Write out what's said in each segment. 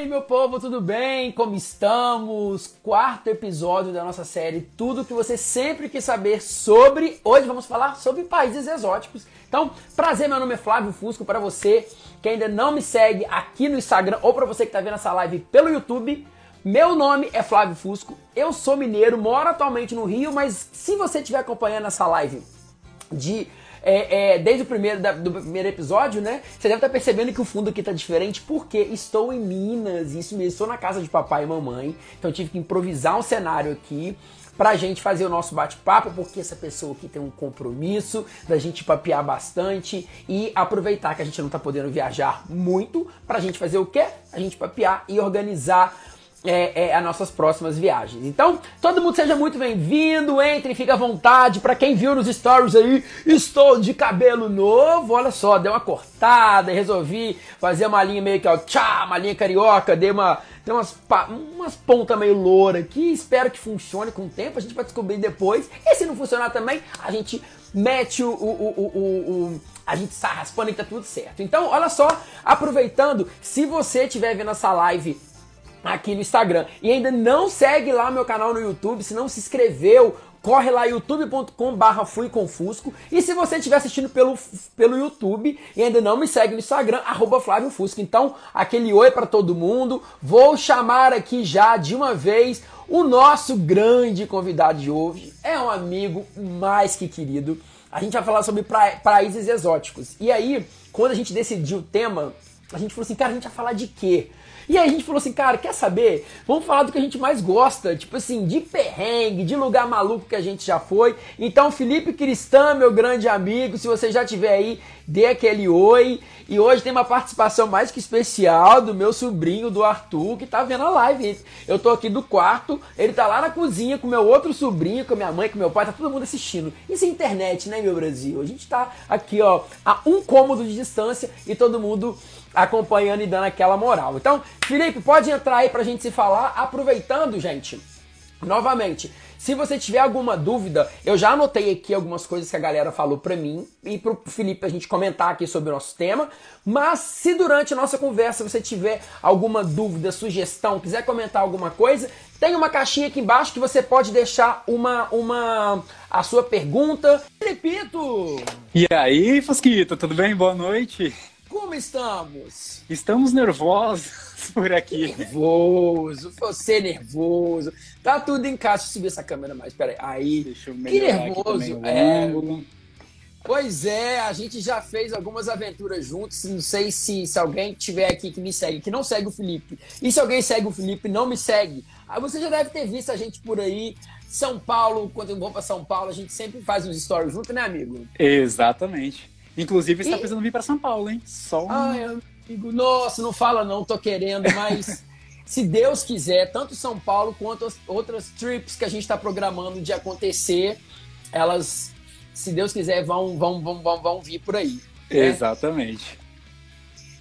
E aí, meu povo, tudo bem? Como estamos? Quarto episódio da nossa série Tudo que você sempre quis saber sobre. Hoje vamos falar sobre países exóticos. Então, prazer, meu nome é Flávio Fusco. Para você que ainda não me segue aqui no Instagram ou para você que está vendo essa live pelo YouTube, meu nome é Flávio Fusco. Eu sou mineiro, moro atualmente no Rio, mas se você estiver acompanhando essa live de é, é, desde o primeiro da, do primeiro episódio, né? Você deve estar percebendo que o fundo aqui tá diferente porque estou em Minas, isso mesmo, estou na casa de papai e mamãe, então tive que improvisar um cenário aqui pra gente fazer o nosso bate-papo, porque essa pessoa aqui tem um compromisso da gente papear bastante e aproveitar que a gente não tá podendo viajar muito pra gente fazer o quê? A gente papear e organizar é, é, as nossas próximas viagens. Então, todo mundo seja muito bem-vindo, entre, fica à vontade. Para quem viu nos stories aí, estou de cabelo novo. Olha só, dei uma cortada resolvi fazer uma linha meio que ó, tchá, uma linha carioca, dei uma tem umas, umas pontas meio loura aqui, espero que funcione com o tempo, a gente vai descobrir depois. E se não funcionar também, a gente mete o, o, o, o a gente está raspando e tá tudo certo. Então, olha só, aproveitando, se você estiver vendo essa live aqui no Instagram. E ainda não segue lá meu canal no YouTube, se não se inscreveu, corre lá youtube.com barra fui confusco. E se você estiver assistindo pelo, pelo YouTube e ainda não me segue no Instagram, arroba Flávio Fusco. Então, aquele oi para todo mundo. Vou chamar aqui já de uma vez o nosso grande convidado de hoje. É um amigo mais que querido. A gente vai falar sobre países exóticos. E aí, quando a gente decidiu o tema, a gente falou assim, cara, a gente vai falar de quê? E aí a gente falou assim, cara, quer saber? Vamos falar do que a gente mais gosta, tipo assim, de perrengue, de lugar maluco que a gente já foi. Então, Felipe Cristã, meu grande amigo, se você já tiver aí, dê aquele oi. E hoje tem uma participação mais que especial do meu sobrinho, do Arthur, que tá vendo a live. Eu tô aqui do quarto, ele tá lá na cozinha com meu outro sobrinho, com minha mãe, com meu pai, tá todo mundo assistindo. Isso é internet, né, meu Brasil? A gente tá aqui, ó, a um cômodo de distância e todo mundo acompanhando e dando aquela moral. Então, Felipe, pode entrar aí pra gente se falar, aproveitando, gente. Novamente, se você tiver alguma dúvida, eu já anotei aqui algumas coisas que a galera falou pra mim e pro Felipe a gente comentar aqui sobre o nosso tema. Mas se durante a nossa conversa você tiver alguma dúvida, sugestão, quiser comentar alguma coisa, tem uma caixinha aqui embaixo que você pode deixar uma, uma a sua pergunta. Felipito! E aí, Fosquito, tudo bem? Boa noite. Como estamos? Estamos nervosos por aqui. Nervoso, você nervoso. Tá tudo em casa. Deixa eu subir essa câmera mais. Pera aí. Deixa eu que nervoso. É. Pois é, a gente já fez algumas aventuras juntos. Não sei se, se alguém tiver aqui que me segue, que não segue o Felipe. E se alguém segue o Felipe não me segue. Aí você já deve ter visto a gente por aí. São Paulo, quando eu vou para São Paulo, a gente sempre faz uns stories junto, né, amigo? Exatamente. Inclusive, está e... precisando vir para São Paulo, hein? Só um... Ai, amigo, nossa, não fala não, tô querendo, mas se Deus quiser, tanto São Paulo quanto as outras trips que a gente está programando de acontecer, elas, se Deus quiser, vão, vão, vão, vão, vão vir por aí. Né? Exatamente.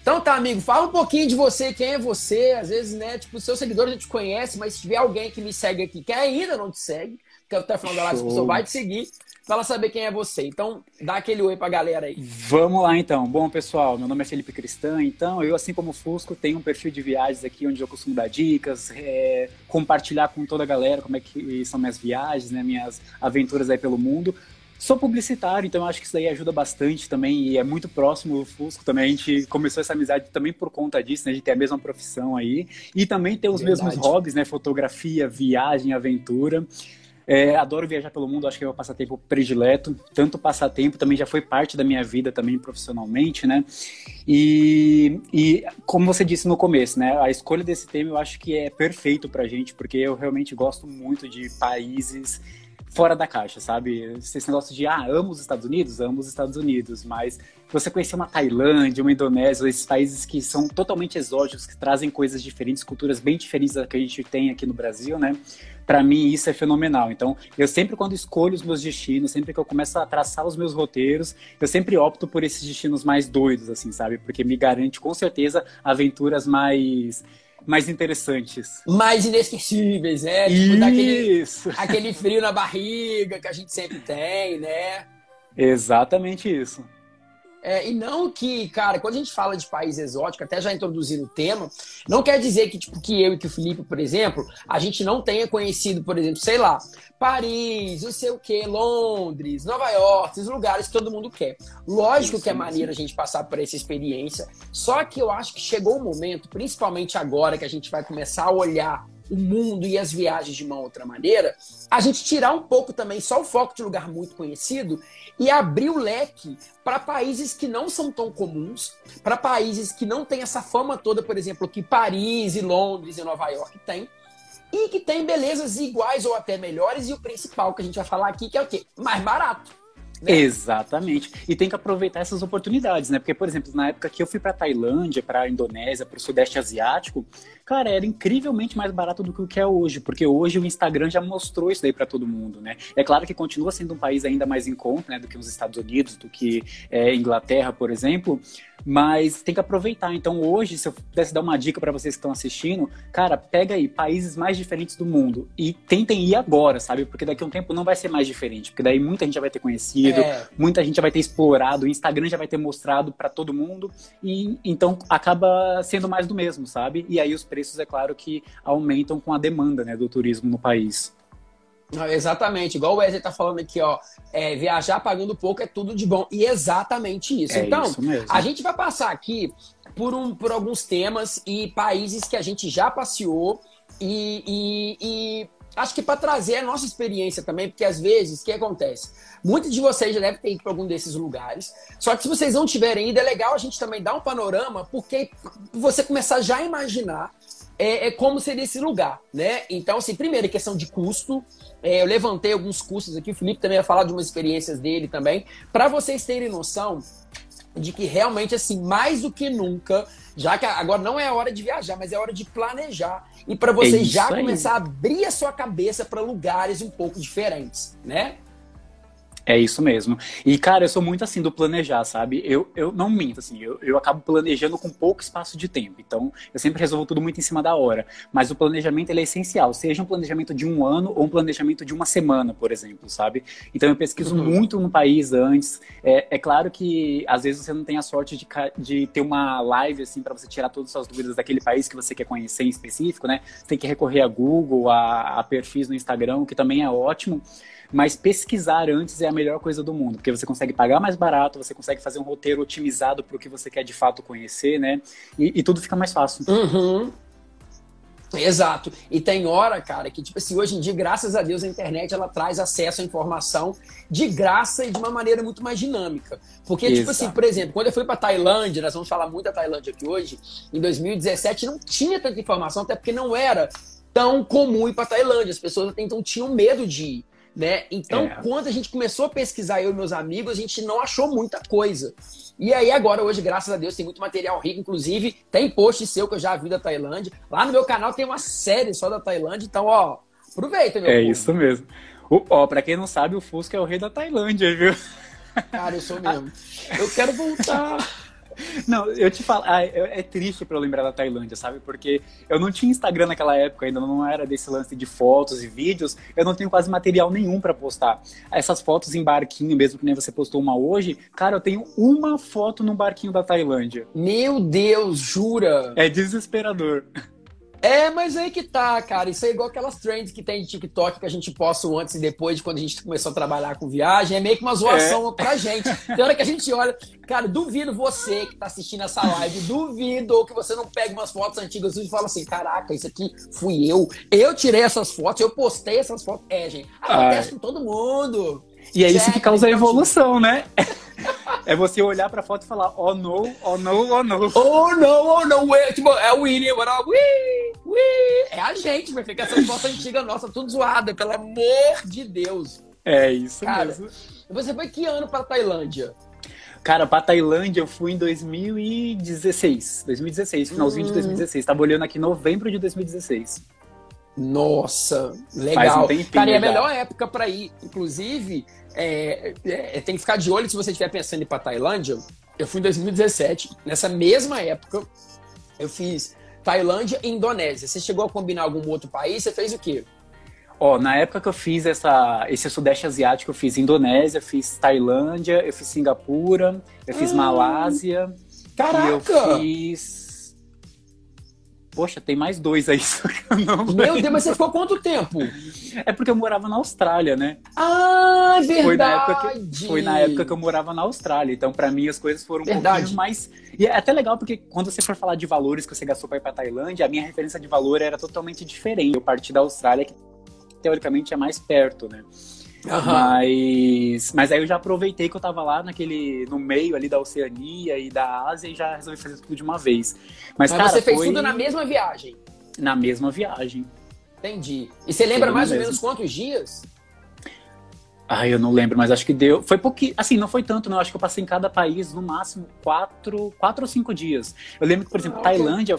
Então tá, amigo, fala um pouquinho de você, quem é você. Às vezes, né, tipo, seus seguidores já te conhece, mas se tiver alguém que me segue aqui que ainda não te segue, que até o final da live a pessoa vai te seguir, para ela saber quem é você. Então, dá aquele oi pra galera aí. Vamos lá, então. Bom, pessoal, meu nome é Felipe Cristã. Então, eu, assim como o Fusco, tenho um perfil de viagens aqui onde eu costumo dar dicas, é, compartilhar com toda a galera como é que são minhas viagens, né, minhas aventuras aí pelo mundo. Sou publicitário, então acho que isso daí ajuda bastante também e é muito próximo do Fusco também. A gente começou essa amizade também por conta disso, né? A gente tem a mesma profissão aí e também tem os Verdade. mesmos hobbies, né? Fotografia, viagem, aventura. É, adoro viajar pelo mundo, acho que é o passatempo predileto. Tanto passatempo também já foi parte da minha vida também profissionalmente, né? E, e como você disse no começo, né? A escolha desse tema eu acho que é perfeito pra gente, porque eu realmente gosto muito de países fora da caixa, sabe? Esse negócio de, ah, amo os Estados Unidos, amo os Estados Unidos, mas você conhecer uma Tailândia, uma Indonésia, esses países que são totalmente exóticos, que trazem coisas diferentes, culturas bem diferentes da que a gente tem aqui no Brasil, né? Para mim isso é fenomenal. Então, eu sempre quando escolho os meus destinos, sempre que eu começo a traçar os meus roteiros, eu sempre opto por esses destinos mais doidos, assim, sabe? Porque me garante com certeza aventuras mais mais interessantes. Mais inesquecíveis, né? Tipo, Isso. Daquele, aquele frio na barriga que a gente sempre tem, né? Exatamente isso. É, e não que, cara, quando a gente fala de país exótico, até já introduzindo o tema, não quer dizer que, tipo, que eu e que o Felipe, por exemplo, a gente não tenha conhecido, por exemplo, sei lá, Paris, não sei o que, Londres, Nova York, esses lugares que todo mundo quer. Lógico sim, que é maneiro a gente passar por essa experiência, só que eu acho que chegou o momento, principalmente agora que a gente vai começar a olhar o mundo e as viagens de uma outra maneira, a gente tirar um pouco também só o foco de lugar muito conhecido e abrir o leque para países que não são tão comuns, para países que não têm essa fama toda, por exemplo, que Paris e Londres e Nova York têm, e que tem belezas iguais ou até melhores, e o principal que a gente vai falar aqui, que é o quê? Mais barato. Né? Exatamente. E tem que aproveitar essas oportunidades, né? Porque, por exemplo, na época que eu fui para Tailândia, para Indonésia, para o Sudeste Asiático, cara, era incrivelmente mais barato do que o que é hoje, porque hoje o Instagram já mostrou isso daí para todo mundo, né? É claro que continua sendo um país ainda mais em conta, né, do que os Estados Unidos, do que é, Inglaterra, por exemplo, mas tem que aproveitar. Então, hoje, se eu pudesse dar uma dica para vocês que estão assistindo, cara, pega aí países mais diferentes do mundo e tentem ir agora, sabe? Porque daqui a um tempo não vai ser mais diferente, porque daí muita gente já vai ter conhecido, é. muita gente já vai ter explorado, o Instagram já vai ter mostrado para todo mundo e então acaba sendo mais do mesmo, sabe? E aí os preços, é claro que aumentam com a demanda, né, do turismo no país. Exatamente, igual o Wesley tá falando aqui, ó. É, viajar pagando pouco é tudo de bom. E exatamente isso. É então, isso a gente vai passar aqui por, um, por alguns temas e países que a gente já passeou e, e, e acho que para trazer a nossa experiência também, porque às vezes o que acontece? Muitos de vocês já devem ter ido para algum desses lugares. Só que se vocês não tiverem ido, é legal a gente também dar um panorama, porque você começar já a imaginar é, é, como seria esse lugar, né? Então, assim, primeiro, questão de custo. É, eu levantei alguns custos aqui, o Felipe também vai falar de umas experiências dele também, para vocês terem noção de que realmente, assim, mais do que nunca, já que agora não é a hora de viajar, mas é a hora de planejar e para vocês é já aí. começar a abrir a sua cabeça para lugares um pouco diferentes, né? É isso mesmo. E, cara, eu sou muito assim do planejar, sabe? Eu, eu não minto, assim, eu, eu acabo planejando com pouco espaço de tempo. Então, eu sempre resolvo tudo muito em cima da hora. Mas o planejamento ele é essencial, seja um planejamento de um ano ou um planejamento de uma semana, por exemplo, sabe? Então, eu pesquiso uhum. muito no país antes. É, é claro que às vezes você não tem a sorte de, de ter uma live, assim, para você tirar todas as suas dúvidas daquele país que você quer conhecer em específico, né? Você tem que recorrer a Google, a, a perfis no Instagram, que também é ótimo. Mas pesquisar antes é a melhor coisa do mundo, porque você consegue pagar mais barato, você consegue fazer um roteiro otimizado para o que você quer de fato conhecer, né? E, e tudo fica mais fácil. Uhum. Exato. E tem hora, cara, que, tipo assim, hoje em dia, graças a Deus, a internet ela traz acesso à informação de graça e de uma maneira muito mais dinâmica. Porque, Exato. tipo assim, por exemplo, quando eu fui pra Tailândia, nós vamos falar muito da Tailândia aqui hoje, em 2017 não tinha tanta informação, até porque não era tão comum ir pra Tailândia. As pessoas até então tinham medo de ir né? Então, é. quando a gente começou a pesquisar, eu e meus amigos, a gente não achou muita coisa. E aí, agora, hoje, graças a Deus, tem muito material rico. Inclusive, tem post seu que eu já vi da Tailândia. Lá no meu canal tem uma série só da Tailândia. Então, ó, aproveita, meu É povo. isso mesmo. O, ó, pra quem não sabe, o Fusca é o rei da Tailândia, viu? Cara, eu sou mesmo. Eu quero voltar. Não, eu te falo, ah, é, triste para eu lembrar da Tailândia, sabe? Porque eu não tinha Instagram naquela época, ainda não era desse lance de fotos e vídeos, eu não tenho quase material nenhum para postar. Essas fotos em barquinho, mesmo que nem você postou uma hoje, cara, eu tenho uma foto num barquinho da Tailândia. Meu Deus, jura? É desesperador. É, mas aí que tá, cara. Isso é igual aquelas trends que tem de TikTok que a gente posta antes e depois de quando a gente começou a trabalhar com viagem. É meio que uma zoação é. pra gente. Tem hora que a gente olha. Cara, duvido você que tá assistindo essa live, duvido que você não pegue umas fotos antigas e fala assim: caraca, isso aqui fui eu. Eu tirei essas fotos, eu postei essas fotos. É, gente. Acontece Ai. com todo mundo. E é isso que causa a evolução, né? É você olhar pra foto e falar, oh no, oh no, oh no. Oh no, oh no. É, tipo, é o Winnie, agora, ui, ui. É a gente, vai ficar essa foto antiga nossa, tudo zoada, pelo amor de Deus. É isso Cara, mesmo. Você foi que ano pra Tailândia? Cara, pra Tailândia eu fui em 2016. 2016, finalzinho hum. de 2016. Tava olhando aqui novembro de 2016. Nossa, legal. Um Cara, é a melhor época para ir. Inclusive, é, é, tem que ficar de olho se você estiver pensando em ir para Tailândia. Eu fui em 2017, nessa mesma época, eu fiz Tailândia e Indonésia. Você chegou a combinar algum outro país? Você fez o quê? Ó, na época que eu fiz essa, esse Sudeste Asiático, eu fiz Indonésia, fiz Tailândia, eu fiz Singapura, eu fiz hum, Malásia. Caraca! E eu fiz Poxa, tem mais dois aí. Meu Deus, mas você ficou quanto tempo? É porque eu morava na Austrália, né? Ah, verdade! Foi na época que, foi na época que eu morava na Austrália. Então, para mim, as coisas foram um verdade. pouquinho mais. E é até legal porque quando você for falar de valores que você gastou para ir pra Tailândia, a minha referência de valor era totalmente diferente. Eu parti da Austrália, que teoricamente é mais perto, né? Uhum. Mas, mas aí eu já aproveitei que eu tava lá naquele, no meio ali da Oceania e da Ásia e já resolvi fazer tudo de uma vez. Mas, mas cara, você fez foi... tudo na mesma viagem? Na mesma viagem. Entendi. E você lembra mais ou mesmo. menos quantos dias? Ah, eu não lembro, mas acho que deu. Foi pouquinho. Assim, não foi tanto, não. Acho que eu passei em cada país no máximo quatro, quatro ou cinco dias. Eu lembro que, por exemplo, ah, Tailândia,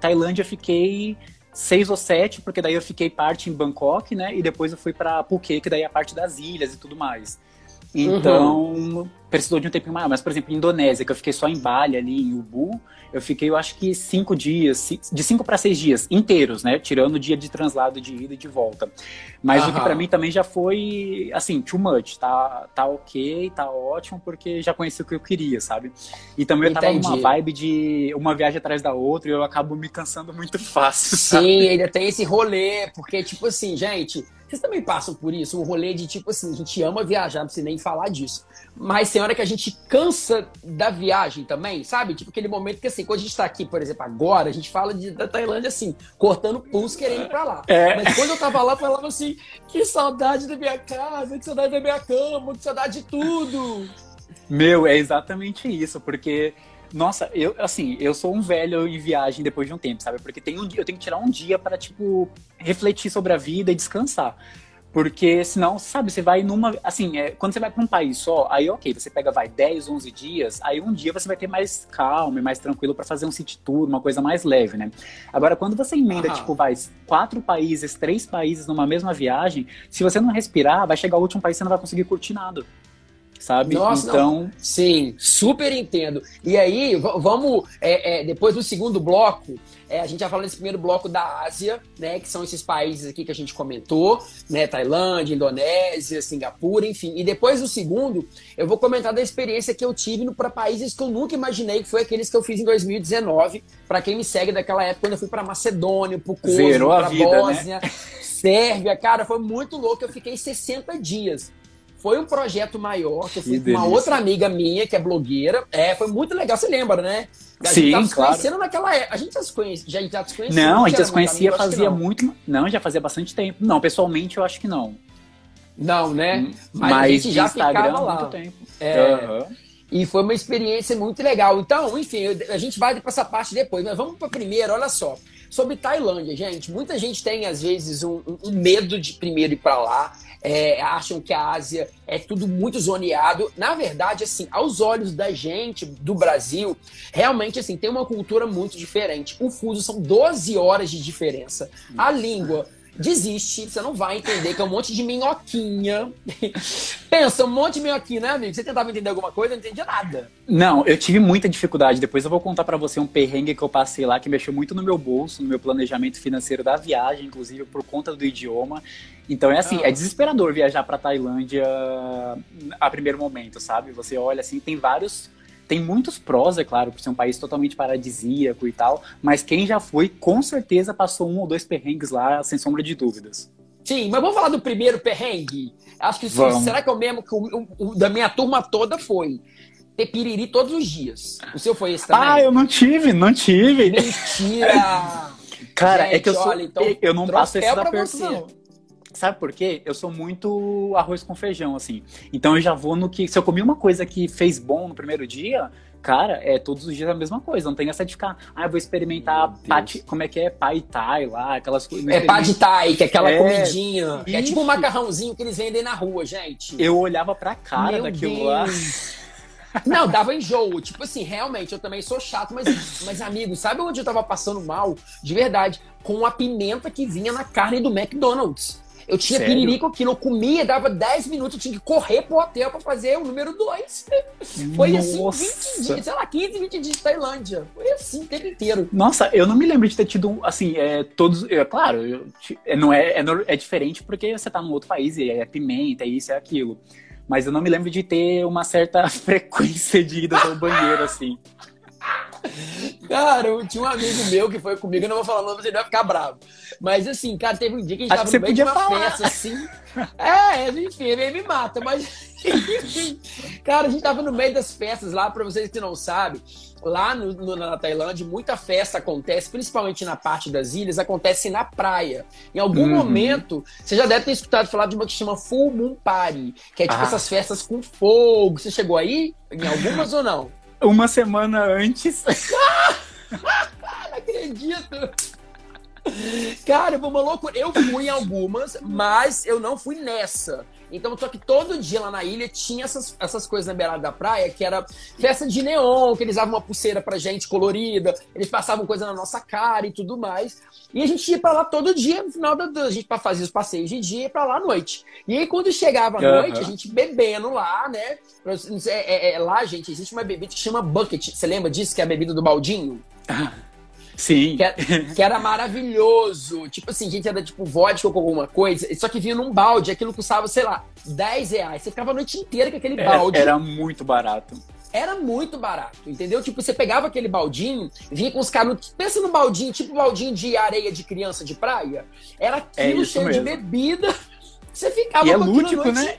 Tailândia fiquei seis ou sete, porque daí eu fiquei parte em Bangkok, né? E depois eu fui para Phuket, que daí é a parte das ilhas e tudo mais. Então, uhum. precisou de um tempo maior. Mas, por exemplo, Indonésia, que eu fiquei só em Bali, ali em Ubud, eu fiquei, eu acho que cinco dias, de cinco para seis dias inteiros, né? Tirando o dia de translado de ida e de volta. Mas uhum. o que para mim também já foi, assim, too much. Tá, tá ok, tá ótimo, porque já conheci o que eu queria, sabe? E também eu tava Entendi. numa vibe de uma viagem atrás da outra e eu acabo me cansando muito fácil. Sim, sabe? ainda tem esse rolê, porque, tipo assim, gente vocês também passam por isso, um rolê de tipo assim, a gente ama viajar, não precisa nem falar disso. Mas tem hora que a gente cansa da viagem também, sabe? Tipo aquele momento que assim, quando a gente tá aqui, por exemplo, agora, a gente fala de, da Tailândia assim, cortando pulso, querendo ir pra lá. É. Mas quando eu tava lá, eu falava assim, que saudade da minha casa, que saudade da minha cama, que saudade de tudo. Meu, é exatamente isso, porque nossa, eu, assim, eu sou um velho em viagem depois de um tempo, sabe? Porque tem um, eu tenho que tirar um dia para tipo, refletir sobre a vida e descansar. Porque senão, sabe, você vai numa. Assim, é, quando você vai para um país só, aí ok, você pega, vai 10, 11 dias, aí um dia você vai ter mais calma e mais tranquilo para fazer um city tour, uma coisa mais leve, né? Agora, quando você emenda, tipo, vai quatro países, três países numa mesma viagem, se você não respirar, vai chegar o último país e você não vai conseguir curtir nada sabe? Nossa, então. Não. Sim, super entendo. E aí, vamos, é, é, depois do segundo bloco, é, a gente já falou nesse primeiro bloco da Ásia, né? Que são esses países aqui que a gente comentou, né? Tailândia, Indonésia, Singapura, enfim. E depois do segundo, eu vou comentar da experiência que eu tive para países que eu nunca imaginei, que foi aqueles que eu fiz em 2019. Para quem me segue daquela época, quando eu fui para Macedônia, para Kosovo, para né? Bósnia, né? Sérvia, cara, foi muito louco. Eu fiquei 60 dias foi um projeto maior, que eu fui com uma outra amiga minha, que é blogueira. É, foi muito legal, você lembra, né? A Sim, gente tava se conhecendo naquela época. A gente já se conhecia, já, já se conhecia. Não, a gente já se conhecia fazia muito. Não, já fazia bastante tempo. Não, pessoalmente eu acho que não. Não, né? Hum, mas, Mas a gente já Instagram ficava lá. muito tempo. É. Uhum. E foi uma experiência muito legal. Então, enfim, a gente vai para essa parte depois, mas vamos para primeiro, olha só. Sobre Tailândia, gente, muita gente tem às vezes um, um medo de primeiro ir para lá é, acham que a Ásia é tudo muito zoneado. Na verdade, assim, aos olhos da gente do Brasil, realmente assim, tem uma cultura muito diferente. O fuso são 12 horas de diferença. A língua desiste, você não vai entender que é um monte de minhoquinha. Pensa, um monte de minhoquinha, né, amigo? Você tentava entender alguma coisa, não entendia nada. Não, eu tive muita dificuldade. Depois eu vou contar para você um perrengue que eu passei lá, que mexeu muito no meu bolso, no meu planejamento financeiro da viagem, inclusive por conta do idioma. Então é assim, ah. é desesperador viajar para Tailândia a primeiro momento, sabe? Você olha assim, tem vários tem muitos prós, é claro, por ser um país totalmente paradisíaco e tal, mas quem já foi, com certeza passou um ou dois perrengues lá, sem sombra de dúvidas. Sim, mas vamos falar do primeiro perrengue? Acho que vamos. será que é o mesmo que o, o, da minha turma toda foi? Ter piriri todos os dias. O seu foi esse também? Ah, eu não tive, não tive. Mentira! Cara, Gente, é que eu sou, olha, então, eu não passo esse aperto, não. Sabe por quê? Eu sou muito arroz com feijão, assim. Então eu já vou no que. Se eu comi uma coisa que fez bom no primeiro dia, cara, é todos os dias a mesma coisa. Não tem essa de ficar, ah, eu vou experimentar pati, como é que é? Pai thai lá, aquelas coisas. É pad thai, que é aquela é, comidinha. É tipo um macarrãozinho que eles vendem na rua, gente. Eu olhava pra cara Meu daquilo Deus. lá. Não, dava enjoo. Tipo assim, realmente, eu também sou chato, mas, mas amigo, sabe onde eu tava passando mal? De verdade, com a pimenta que vinha na carne do McDonald's. Eu tinha Sério? aquilo, eu comia, dava 10 minutos, eu tinha que correr pro hotel pra fazer o número 2. Foi assim, Nossa. 20 dias, sei lá, 15, 20 dias de Tailândia. Foi assim o tempo inteiro. Nossa, eu não me lembro de ter tido, assim, é, todos. É, claro, eu, é, não é, é, é diferente porque você tá num outro país e é pimenta, é isso, é aquilo. Mas eu não me lembro de ter uma certa frequência de ida ao banheiro, assim. Cara, eu tinha um amigo meu que foi comigo, eu não vou falar o nome, você vai ficar bravo. Mas assim, cara, teve um dia que a gente Acho tava no meio de uma falar. festa, assim. É, enfim, ele me mata, mas enfim. Cara, a gente tava no meio das festas lá, pra vocês que não sabem, lá no, no- na Tailândia, muita festa acontece, principalmente na parte das ilhas, acontece na praia. Em algum Uhum. momento, você já deve ter escutado falar de uma que chama Full Moon Party, que é tipo Ah. essas festas com fogo. Você chegou aí? Em algumas ou não? Uma semana antes. Não acredito. Cara, foi uma loucura. Eu fui em algumas, mas eu não fui nessa. Então, só que todo dia lá na ilha tinha essas, essas coisas na beirada da praia, que era festa de neon, que eles davam uma pulseira pra gente colorida, eles passavam coisa na nossa cara e tudo mais. E a gente ia pra lá todo dia, no final da da- a gente fazer os passeios de dia e ia pra lá à noite. E aí, quando chegava à noite, a gente bebendo lá, né? É, é- é- lá, gente, existe uma bebida que chama bucket. Você lembra disso, que é a bebida do baldinho? Sim. Que era, que era maravilhoso. Tipo assim, gente era tipo vodka com alguma coisa, só que vinha num balde, aquilo custava, sei lá, 10 reais. Você ficava a noite inteira com aquele Era, balde. É, era muito barato. Era muito barato, entendeu? Tipo, você pegava aquele baldinho, vinha com os canudos. Pensa num baldinho, tipo baldinho de areia de criança de praia. Era É aquilo isso cheio de mesmo. bebida. Você ficava E é lúdico, noite né?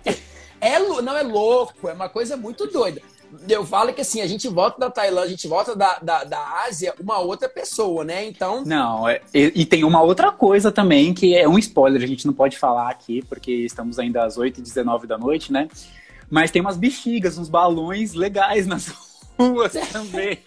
É, não, é louco, é uma coisa muito doida. Eu falo que assim, a gente volta da Tailândia, a gente volta da, da, da Ásia, uma outra pessoa, né? Então, Não, é- e, e tem uma outra coisa também, que é um spoiler, a gente não pode falar aqui, porque estamos ainda às 8h19 da noite, né? Mas tem umas bexigas, uns balões legais nas ruas também.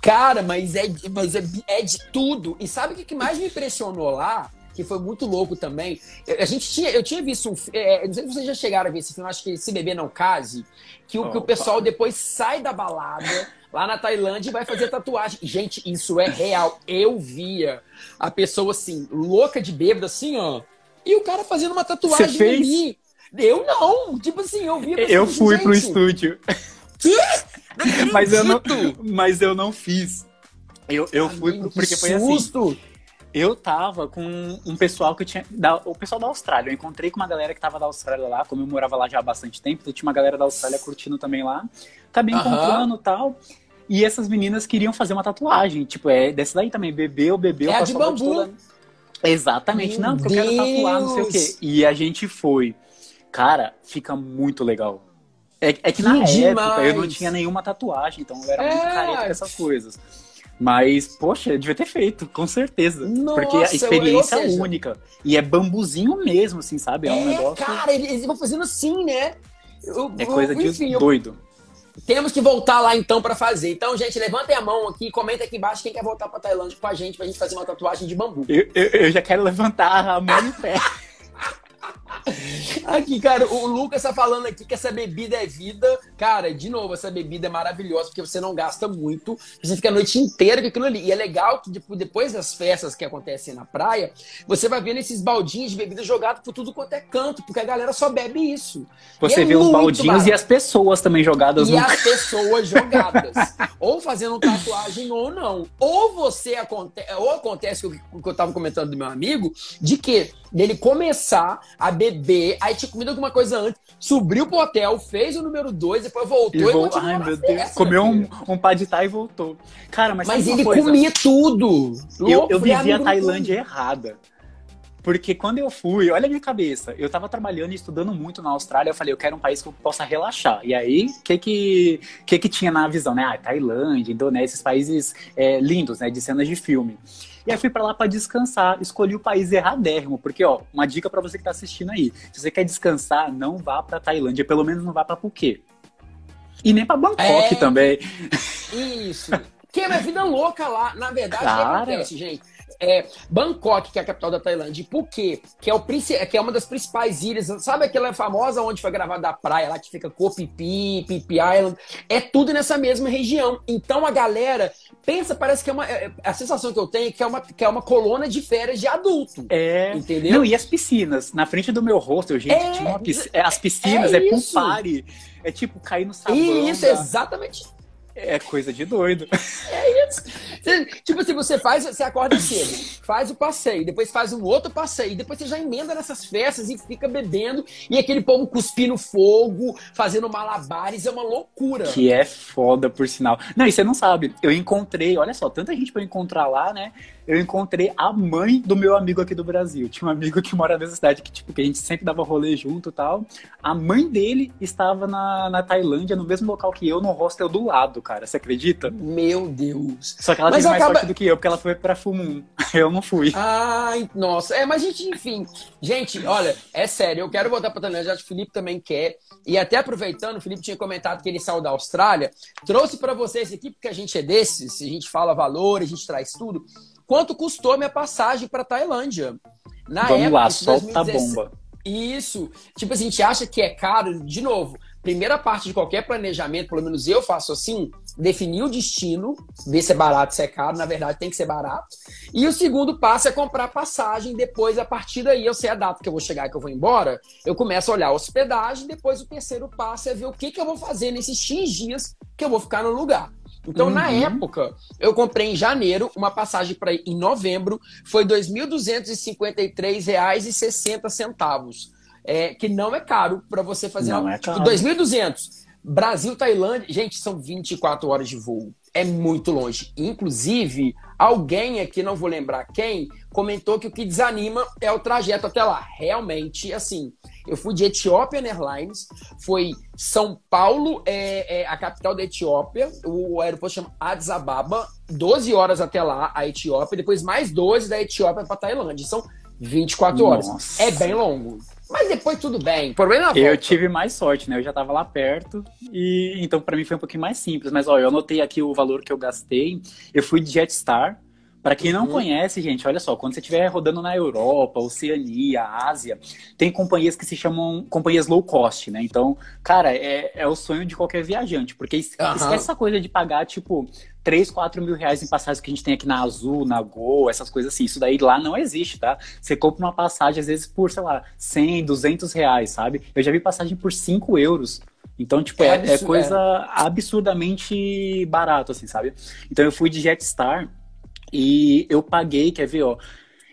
Cara, mas é, mas é, é de tudo. E sabe o que que mais me impressionou lá? Que foi muito louco também. Eu- A gente tinha, eu tinha visto um. é, não sei se vocês já chegaram a ver esse filme, acho que Se Beber Não Case. Que o, que o pessoal depois sai da balada lá na Tailândia e vai fazer tatuagem. Gente, isso é real. Eu via a pessoa assim, louca de bêbado, assim, ó. E o cara fazendo uma tatuagem Você fez? ali. Eu não. Tipo assim, eu vi a pessoa Eu assim, fui pro gente, estúdio, Que? mas eu não, mas eu não fiz. Eu, eu fui pro, Que porque foi assim. Eu tava com um pessoal que eu tinha. Da, o pessoal da Austrália. Eu encontrei com uma galera que tava da Austrália lá, como eu morava lá já há bastante tempo, então tinha uma galera da Austrália curtindo também lá. Acabei Aham. encontrando e tal. E essas meninas queriam fazer uma tatuagem. Tipo, é desse daí também. Bebeu, bebeu. É a de bambu. toda- Exatamente. Meu não, porque eu quero tatuar, não sei o quê. Deus. E a gente foi. Cara, fica muito legal. É, é que na Que época eu não demais. tinha nenhuma tatuagem, então eu era É. muito careta com essas coisas. Mas, poxa, eu devia ter feito, com certeza. Nossa, porque a experiência é única. E é bambuzinho mesmo, assim, sabe? É, um É, negócio. cara, eles, vão fazendo assim, né? Eu- é eu- coisa de enfim, eu- doido. temos que voltar lá então pra fazer. Então, gente, levantem a mão aqui, comenta aqui embaixo quem quer voltar pra Tailândia com a gente pra gente fazer uma tatuagem de bambu. Eu, eu, eu já quero levantar a mão no pé. Aqui, cara, o Lucas tá falando aqui que essa bebida é vida. Cara, de novo, essa bebida é maravilhosa porque você não gasta muito, você fica a noite inteira com aquilo ali. E é legal que tipo, depois das festas que acontecem na praia, você vai vendo esses baldinhos de bebida jogados por tudo quanto é canto, porque a galera só bebe isso. Você é vê os baldinhos barato. e as pessoas também jogadas E no. as pessoas jogadas. ou fazendo tatuagem ou não. Ou você acontece, ou acontece o que o que eu tava comentando do meu amigo, de que dele começar a beber, aí tinha comido alguma coisa antes, subiu pro hotel, fez o número dois, depois voltou E e, vou... Ai, meu festa, Deus. Comeu meu um, um pad thai e voltou. Cara, mas, Mas ele coisa? comia tudo. Eu, eu falei, vivi a Tailândia errada. Porque quando eu fui, olha a minha cabeça, eu tava trabalhando e estudando muito na Austrália, eu falei, eu quero um país que eu possa relaxar. E aí, o que que, que que tinha na visão, né? Ah, Tailândia, Indonésia, esses países é, lindos, né? De cenas de filme. E aí fui pra lá pra descansar, escolhi o país erradérrimo, porque, ó, uma dica pra você que tá assistindo aí, se você quer descansar, não vá pra Tailândia, pelo menos não vá pra Phuket. E nem pra Bangkok É. também. Isso. Que é uma vida louca lá. Na verdade, o que Cara. acontece, gente? É, Bangkok, que é a capital da Tailândia, e Phuket, que é, o, que é uma das principais ilhas, sabe aquela famosa onde foi gravada a praia lá, que fica Koh Phi Phi, Phi Island, é tudo nessa mesma região. Então a galera pensa, parece que é uma. É, a sensação que eu tenho é que é uma, que é uma colônia de férias de adulto. É. Entendeu? Não, e as piscinas? Na frente do meu rosto, gente, é, é, as piscinas, é, é party. É tipo cair no sabão. Isso, da... exatamente é coisa de doido. É isso. Você, tipo assim, você faz, você acorda cedo, faz o passeio, depois faz um outro passeio, depois você já emenda nessas festas e fica bebendo, e aquele povo cuspindo fogo, fazendo malabares, é uma loucura. Que é foda, por sinal. Não, e você não sabe, eu encontrei, olha só, tanta gente pra eu encontrar lá, né? Eu encontrei a mãe do meu amigo aqui do Brasil. Tinha um amigo que mora nessa cidade que, tipo, que a gente sempre dava rolê junto e tal. A mãe dele estava na, na Tailândia, no mesmo local que eu, no hostel do lado, cara. Você acredita? Meu Deus. Só que ela mas teve acaba... mais sorte do que eu, porque ela foi pra Fumum. Eu não fui. Ai, nossa. É, mas gente, enfim. Gente, olha, é sério, eu quero voltar pra Tailândia, acho que o Felipe também quer. E até aproveitando, o Felipe tinha comentado que ele saiu da Austrália. Trouxe para vocês aqui, porque a gente é desses, a gente fala valor, a gente traz tudo quanto custou minha passagem para Tailândia. Na Vamos época, lá, solta a bomba. Isso. Tipo assim, a gente acha que é caro, de novo, primeira parte de qualquer planejamento, pelo menos eu faço assim, definir o destino, ver se é barato, se é caro, na verdade tem que ser barato. E o segundo passo é comprar passagem, depois a partir daí eu sei a data que eu vou chegar e que eu vou embora, eu começo a olhar a hospedagem, depois o terceiro passo é ver o que, que eu vou fazer nesses X dias que eu vou ficar no lugar. Então, uhum. na época, eu comprei em janeiro uma passagem para em novembro, foi R$ 2.253,60. É, que não é caro para você fazer não algo. É tipo, 2.200. Brasil, Tailândia, gente, são 24 horas de voo. É muito longe. Inclusive, alguém aqui, não vou lembrar quem, comentou que o que desanima é o trajeto até lá. Realmente, assim, eu fui de Ethiopian Airlines, foi São Paulo, é, é, a capital da Etiópia, o aeroporto chama Addis Ababa, 12 horas até lá, a Etiópia, depois mais 12 da Etiópia para Tailândia. São 24 horas. Nossa. É bem longo. Mas depois tudo bem. Problema é Eu tive mais sorte, né? Eu já tava lá perto e então para mim foi um pouquinho mais simples. Mas ó, eu anotei aqui o valor que eu gastei. Eu fui de Jetstar, para quem não uhum. conhece, gente, olha só, quando você estiver rodando na Europa, Oceania, Ásia, tem companhias que se chamam companhias low cost, né? Então, cara, é, é o sonho de qualquer viajante, porque uhum. esquece essa coisa de pagar, tipo, 3, 4 mil reais em passagens que a gente tem aqui na Azul, na Gol, essas coisas assim. Isso daí lá não existe, tá? Você compra uma passagem, às vezes, por, sei lá, 100, 200 reais, sabe? Eu já vi passagem por 5 euros. Então, tipo, é, é, é coisa absurdamente barato, assim, sabe? Então, eu fui de Jetstar e eu paguei, quer ver, ó.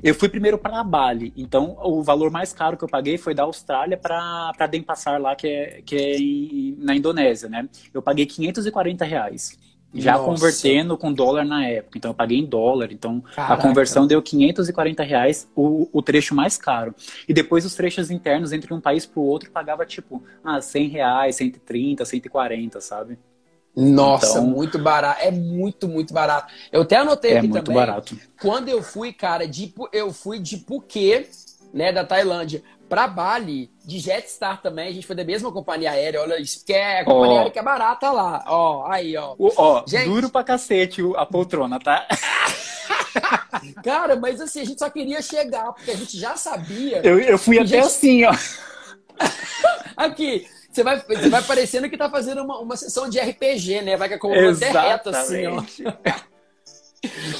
Eu fui primeiro para Bali, então o valor mais caro que eu paguei foi da Austrália para Denpasar lá, que é, que é em, na Indonésia, né? Eu paguei 540 reais. Já Nossa. convertendo com dólar na época. Então eu paguei em dólar. Então Caraca. a conversão deu 540 reais, o, o trecho mais caro. E depois os trechos internos entre um país para o outro pagava tipo ah, 100 reais, 130, 140, sabe? Nossa, então, muito barato. É muito, muito barato. Eu até anotei é aqui muito também. barato. Quando eu fui, cara, de, eu fui de Phuket, né, da Tailândia, para Bali, de Jetstar também. A gente foi da mesma companhia aérea. Olha isso, que é a companhia oh. aérea que é barata lá. Ó, aí, ó. Ó, gente... duro pra cacete a poltrona, tá? cara, mas assim, a gente só queria chegar, porque a gente já sabia. Eu, eu fui até gente... assim, ó. Aqui, você vai, você vai parecendo que tá fazendo uma, uma sessão de RPG, né? Vai com a coluna até reta, assim, ó.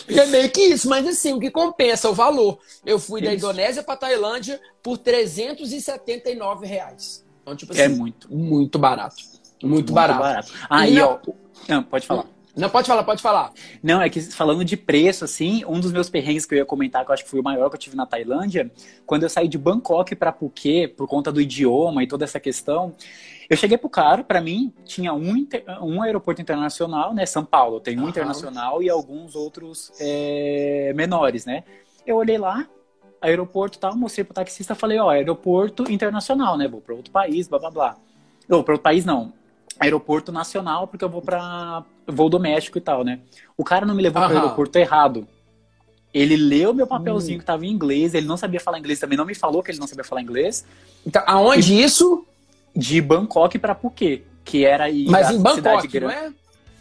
é meio que isso, mas assim, o que compensa o valor. Eu fui isso. da Indonésia para Tailândia por 379 reais. Então, tipo é assim, é muito. Muito barato. Muito, muito barato. barato. Aí, ó. Não, pode falar. Não, pode falar, pode falar. Não, é que falando de preço, assim, um dos meus perrengues que eu ia comentar, que eu acho que foi o maior que eu tive na Tailândia, quando eu saí de Bangkok para Phuket, por conta do idioma e toda essa questão, eu cheguei pro cara, para mim, tinha um, inter... um aeroporto internacional, né? São Paulo tem um uhum. internacional e alguns outros é... menores, né? Eu olhei lá, aeroporto tal, mostrei pro taxista, falei, ó, aeroporto internacional, né? Vou para outro país, blá blá blá. Ou para outro país não, aeroporto nacional, porque eu vou para voo doméstico e tal, né? O cara não me levou para o aeroporto errado. Ele leu meu papelzinho hum. que tava em inglês, ele não sabia falar inglês também, não me falou que ele não sabia falar inglês. Então, aonde e... isso? De Bangkok para Phuket, que era aí Mas em Bangkok, grande. não é?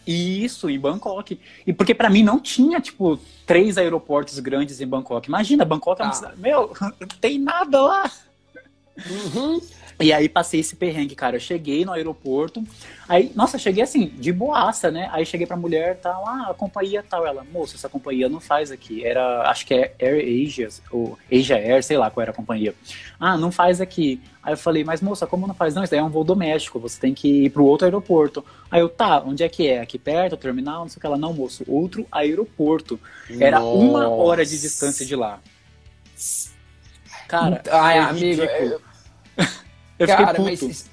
Isso, em Bangkok. E porque para mim não tinha, tipo, três aeroportos grandes em Bangkok. Imagina, Bangkok é uma tá. cidade. Meu, não tem nada lá. Uhum. E aí passei esse perrengue, cara. Eu cheguei no aeroporto, aí, nossa, cheguei assim, de boaça, né? Aí cheguei pra mulher tal, ah, a companhia tal. Ela, moça, essa companhia não faz aqui. Era, acho que é Air Asia, ou Asia Air, sei lá qual era a companhia. Ah, não faz aqui. Aí eu falei, mas moça, como não faz? Não, isso daí é um voo doméstico, você tem que ir pro outro aeroporto. Aí eu, tá, onde é que é? Aqui perto, terminal, não sei o que. Ela, não, moço, outro aeroporto. Era nossa. uma hora de distância de lá. Cara, Ai, amigo, eu... Cara, mas.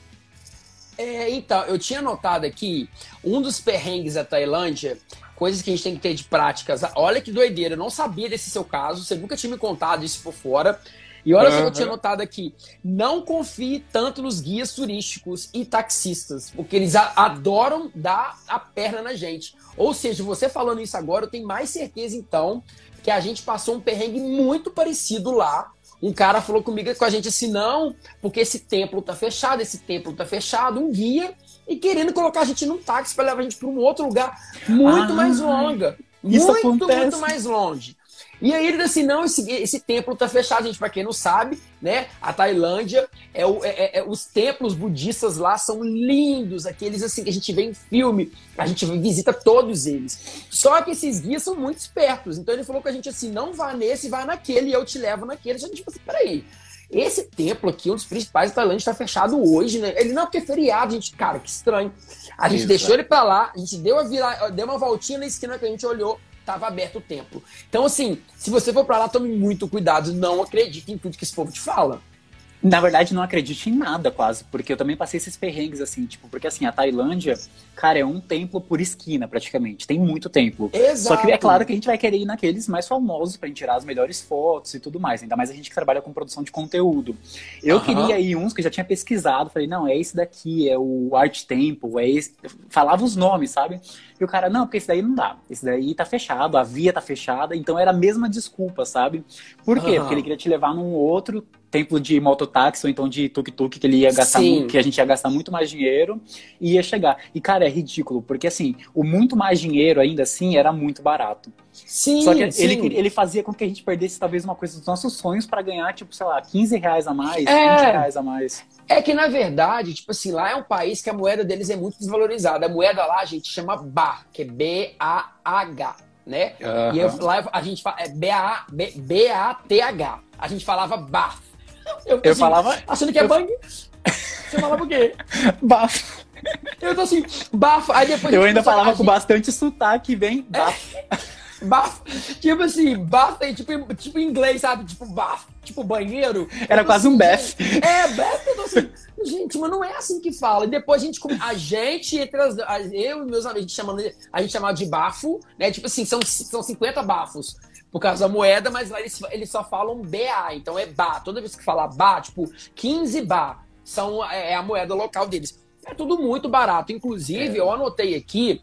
É, então, eu tinha notado aqui um dos perrengues da Tailândia, coisas que a gente tem que ter de práticas. Olha que doideira, eu não sabia desse seu caso, você nunca tinha me contado isso por fora. E olha uhum. só que eu tinha notado aqui: não confie tanto nos guias turísticos e taxistas, porque eles adoram dar a perna na gente. Ou seja, você falando isso agora, eu tenho mais certeza então que a gente passou um perrengue muito parecido lá um cara falou comigo com a gente assim, não, porque esse templo tá fechado, esse templo tá fechado, um guia, e querendo colocar a gente num táxi para levar a gente para um outro lugar muito ah, mais longa. Muito, acontece. muito mais longe. E aí ele disse assim: não, esse, esse templo está fechado, gente, para quem não sabe, né? A Tailândia, é, o, é, é, é, os templos budistas lá são lindos, aqueles assim que a gente vê em filme, a gente visita todos eles. Só que esses guias são muito espertos. Então ele falou com a gente assim: não vá nesse, vá naquele, e eu te levo naquele. A gente tipo assim, peraí. Esse templo aqui, um dos principais da Tailândia, está fechado hoje, né? Ele não, porque é feriado, gente. Cara, que estranho. A gente Isso, deixou ele para lá, a gente deu, a vira, deu uma voltinha na esquina que a gente olhou estava aberto o templo. Então, assim, se você for para lá, tome muito cuidado. Não acredite em tudo que esse povo te fala. Na verdade, não acredito em nada quase, porque eu também passei esses perrengues, assim, tipo, porque assim, a Tailândia, cara, é um templo por esquina, praticamente. Tem muito templo. Exato. Só que é claro que a gente vai querer ir naqueles mais famosos pra gente tirar as melhores fotos e tudo mais. Ainda mais a gente que trabalha com produção de conteúdo. Eu uhum. queria ir uns que eu já tinha pesquisado, falei, não, é esse daqui, é o Art Temple, é esse. Eu falava os nomes, sabe? E o cara, não, porque esse daí não dá. Esse daí tá fechado, a via tá fechada, então era a mesma desculpa, sabe? Por quê? Uhum. Porque ele queria te levar num outro templo de mototáxi ou então de tuk-tuk que ele ia gastar que a gente ia gastar muito mais dinheiro e ia chegar. E cara, é ridículo, porque assim, o muito mais dinheiro ainda assim era muito barato. Sim, Só que sim. Ele, ele fazia com que a gente perdesse talvez uma coisa dos nossos sonhos para ganhar, tipo, sei lá, 15 reais a mais, é, 20 reais a mais. É que, na verdade, tipo assim, lá é um país que a moeda deles é muito desvalorizada. A moeda lá a gente chama BAH, que é B-A-H, né? Uhum. E eu, lá a gente fala, é B-A-T-H. A gente falava BAH. Eu, eu assim, falava. Achando que é eu... bang. Você falava o quê? Bafo. Eu tô assim, bafo. Aí depois. Eu ainda falava com gente... bastante sotaque, bem bafo. É. Bafo. Tipo assim, bafo é tipo, tipo em inglês, sabe? Tipo bafo. Tipo banheiro. Era quase assim, um bef. É, bef, eu tô assim. Gente, mas não é assim que fala. E depois a gente, a gente, entre as, eu e meus amigos, a gente, chamando, a gente chamava de bafo, né? Tipo assim, são, são 50 bafos por causa da moeda, mas lá eles, eles só falam BA, então é BA. Toda vez que fala BA, tipo, 15 BA são, é, é a moeda local deles. É tudo muito barato. Inclusive, é. eu anotei aqui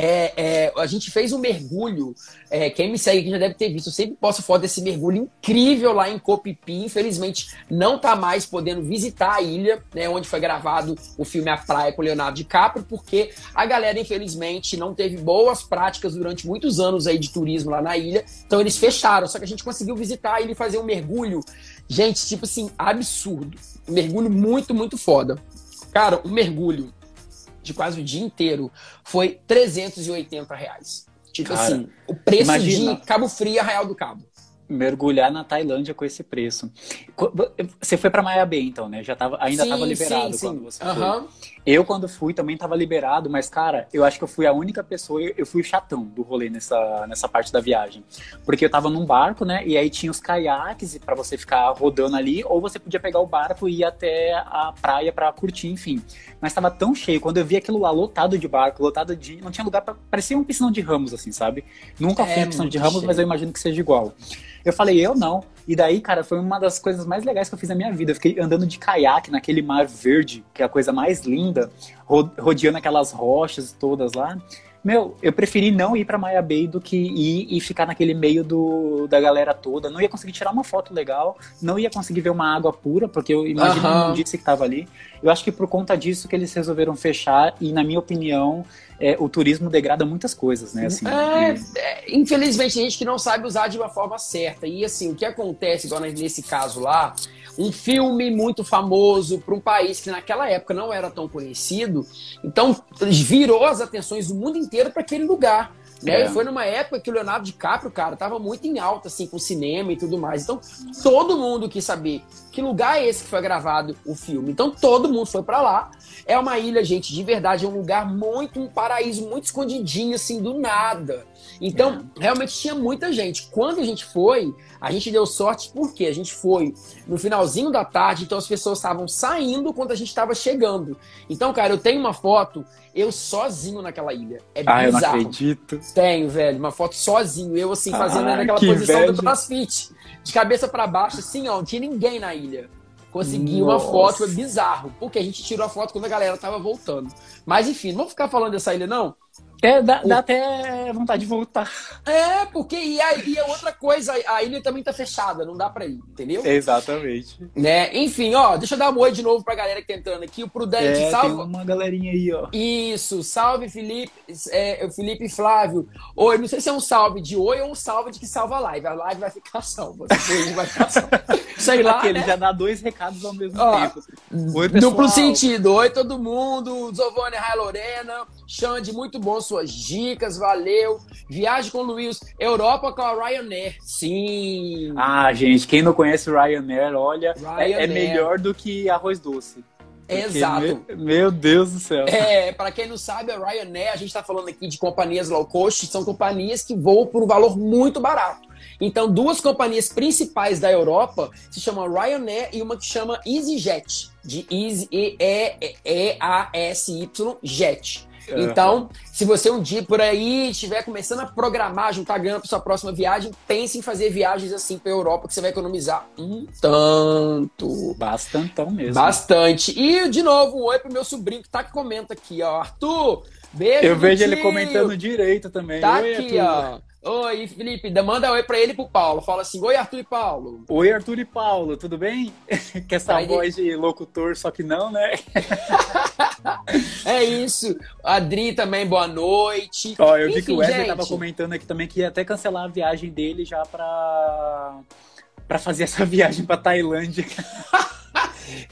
é, é, a gente fez um mergulho. É, quem me segue aqui já deve ter visto. Eu sempre posto foto desse mergulho incrível lá em Copipi. Infelizmente, não está mais podendo visitar a ilha, né, onde foi gravado o filme A Praia com Leonardo DiCaprio, porque a galera, infelizmente, não teve boas práticas durante muitos anos aí de turismo lá na ilha. Então eles fecharam. Só que a gente conseguiu visitar a ilha e fazer um mergulho. Gente, tipo assim, absurdo. Um mergulho muito, muito foda. Cara, um mergulho de quase o dia inteiro foi 380 reais. Tipo Cara, assim, o preço imagina. de Cabo Frio a Real do Cabo mergulhar na Tailândia com esse preço. Você foi para Maia Bay, então, né? Já tava, ainda estava liberado sim, quando sim. você uhum. foi. Eu, quando fui, também estava liberado, mas, cara, eu acho que eu fui a única pessoa, eu fui o chatão do rolê nessa, nessa parte da viagem. Porque eu tava num barco, né? E aí tinha os caiaques para você ficar rodando ali, ou você podia pegar o barco e ir até a praia para curtir, enfim. Mas tava tão cheio, quando eu vi aquilo lá lotado de barco, lotado de. Não tinha lugar para Parecia um piscinão de ramos, assim, sabe? Nunca fui é, um piscinão de ramos, cheio. mas eu imagino que seja igual. Eu falei, eu não. E daí, cara, foi uma das coisas mais legais que eu fiz na minha vida. Eu fiquei andando de caiaque naquele mar verde, que é a coisa mais linda, rodeando aquelas rochas todas lá. Meu, eu preferi não ir para Maya Bay do que ir e ficar naquele meio do, da galera toda. Não ia conseguir tirar uma foto legal, não ia conseguir ver uma água pura, porque eu imagino uhum. não disse que tava ali. Eu acho que por conta disso que eles resolveram fechar, e na minha opinião, é, o turismo degrada muitas coisas, né? Assim, é, é, infelizmente, tem gente que não sabe usar de uma forma certa. E assim, o que acontece, igual nesse caso lá, um filme muito famoso para um país que naquela época não era tão conhecido, então virou as atenções do mundo inteiro para aquele lugar. Né? É. E foi numa época que o Leonardo DiCaprio, cara, tava muito em alta, assim, com o cinema e tudo mais. Então, todo mundo quis saber que lugar é esse que foi gravado o filme. Então, todo mundo foi para lá. É uma ilha, gente, de verdade, é um lugar muito, um paraíso muito escondidinho, assim, do nada. Então, é. realmente tinha muita gente. Quando a gente foi, a gente deu sorte porque a gente foi no finalzinho da tarde, então as pessoas estavam saindo quando a gente estava chegando. Então, cara, eu tenho uma foto eu sozinho naquela ilha. É ah, eu não acredito. Tenho, velho, uma foto sozinho, eu assim, fazendo ah, naquela posição inveja. do crossfit. De cabeça para baixo, assim, ó, não tinha ninguém na ilha. Consegui Nossa. uma foto, foi bizarro. Porque a gente tirou a foto quando a galera tava voltando. Mas enfim, não vou ficar falando dessa ilha, não. É, dá, dá, até vontade de voltar. É, porque e aí é outra coisa, a ilha também tá fechada, não dá pra ir, entendeu? Exatamente. Né? Enfim, ó, deixa eu dar um oi de novo pra galera que tá entrando aqui. O Prudente, é, salve. Tem uma galerinha aí, ó. Isso, salve Felipe, é, Felipe Flávio. Oi, não sei se é um salve de oi ou um salve de que salva a live. A live vai ficar salva. vai ficar salva. Sei lá. Aqui, né? ele já dá dois recados ao mesmo ó, tempo. Oi, pessoal. Duplo sentido. Oi, todo mundo. Giovanni Rai Lorena. Xande, muito bom suas dicas, valeu. Viagem com o Luiz, Europa com a Ryanair. Sim. Ah, gente, quem não conhece Ryanair, olha, Ryanair. É, é melhor do que arroz doce. Exato. Meu, meu, Deus do céu. É, para quem não sabe, a Ryanair, a gente está falando aqui de companhias low cost, são companhias que voam por um valor muito barato. Então, duas companhias principais da Europa se chamam Ryanair e uma que chama EasyJet, de Easy E E E A S Y Jet. Então, se você um dia por aí estiver começando a programar, juntar grana para sua próxima viagem, pense em fazer viagens assim para Europa, que você vai economizar um tanto. Bastantão mesmo. Bastante. E, de novo, um oi pro meu sobrinho que tá que comenta aqui, ó. Arthur, beijo. Eu vejo tio. ele comentando direito também. Tá oi, aqui, Arthur. ó. Oi, Felipe, manda oi pra ele e pro Paulo. Fala assim: Oi, Arthur e Paulo. Oi, Arthur e Paulo, tudo bem? que essa Aí... voz de locutor, só que não, né? é isso. Adri também, boa noite. Ó, eu Enfim, vi que o Wesley gente... tava comentando aqui também que ia até cancelar a viagem dele já pra, pra fazer essa viagem pra Tailândia.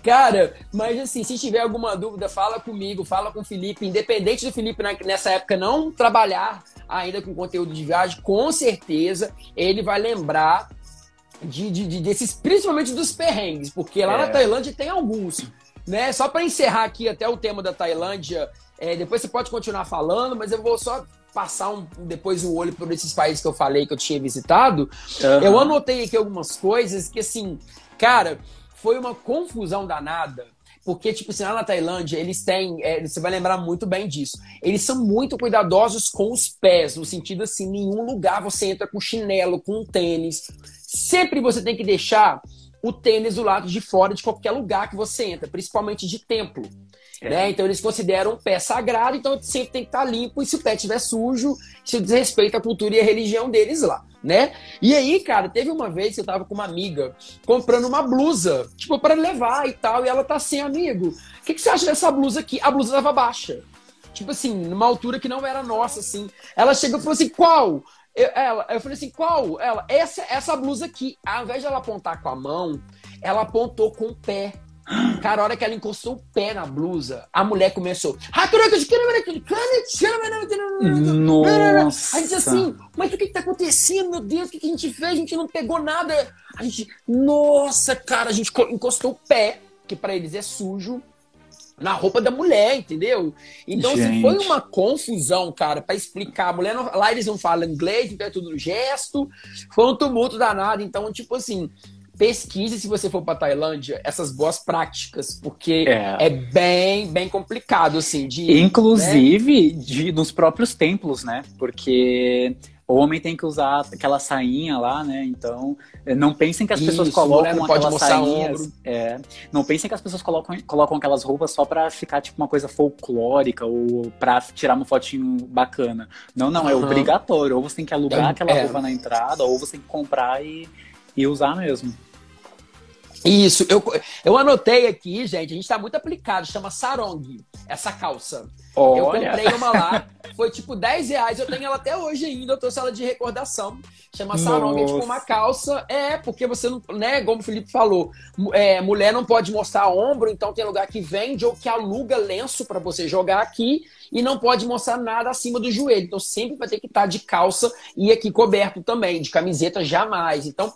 Cara, mas assim, se tiver alguma dúvida, fala comigo, fala com o Felipe. Independente do Felipe nessa época não trabalhar ainda com conteúdo de viagem, com certeza ele vai lembrar de, de, de desses, principalmente dos perrengues, porque lá é. na Tailândia tem alguns. Né? Só para encerrar aqui até o tema da Tailândia, é, depois você pode continuar falando, mas eu vou só passar um, depois o olho por esses países que eu falei que eu tinha visitado. Uhum. Eu anotei aqui algumas coisas que, assim, cara, foi uma confusão danada. Porque, tipo assim, lá na Tailândia, eles têm. É, você vai lembrar muito bem disso. Eles são muito cuidadosos com os pés, no sentido assim, nenhum lugar você entra com chinelo, com tênis. Sempre você tem que deixar o tênis do lado de fora de qualquer lugar que você entra, principalmente de templo. É. Né? Então eles consideram o pé sagrado, então sempre tem que estar limpo, e se o pé estiver sujo, se desrespeita a cultura e a religião deles lá, né? E aí, cara, teve uma vez que eu tava com uma amiga comprando uma blusa, tipo, para levar e tal, e ela tá assim, amigo, o que, que você acha dessa blusa aqui? A blusa tava baixa. Tipo assim, numa altura que não era nossa, assim. Ela chegou e falou assim: qual? Eu, ela, eu falei assim, qual? Ela, essa, essa blusa aqui. Ao invés de ela apontar com a mão, ela apontou com o pé. Cara, a hora que ela encostou o pé na blusa, a mulher começou. Nossa. A gente assim, mas o que, que tá acontecendo, meu Deus? O que, que a gente fez? A gente não pegou nada. A gente, nossa, cara, a gente encostou o pé, que para eles é sujo, na roupa da mulher, entendeu? Então, assim, foi uma confusão, cara, para explicar. A mulher não, lá eles não falam inglês, então é tudo no gesto. Foi um tumulto danado. Então, tipo assim, pesquise se você for para Tailândia essas boas práticas, porque é, é bem, bem complicado, assim, de. Inclusive, né? de, nos próprios templos, né? Porque o homem tem que usar aquela sainha lá, né? Então, eh, não pensem que as pessoas Isso, colocam aquelas sainhas. É, não pensem que as pessoas colocam, colocam aquelas roupas só para ficar tipo uma coisa folclórica ou para tirar uma fotinho bacana. Não, não, é uhum. obrigatório. Ou você tem que alugar é, aquela é. roupa na entrada, ou você tem que comprar e, e usar mesmo. Isso, eu, eu anotei aqui, gente, a gente tá muito aplicado, chama sarong, essa calça. Olha. Eu comprei uma lá, Foi tipo 10 reais. Eu tenho ela até hoje ainda. Eu trouxe ela de recordação. Chama saronga, é tipo uma calça. É, porque você não. Né, como o Felipe falou, é, mulher não pode mostrar ombro, então tem lugar que vende ou que aluga lenço para você jogar aqui e não pode mostrar nada acima do joelho. Então sempre vai ter que estar de calça e aqui coberto também, de camiseta jamais. Então,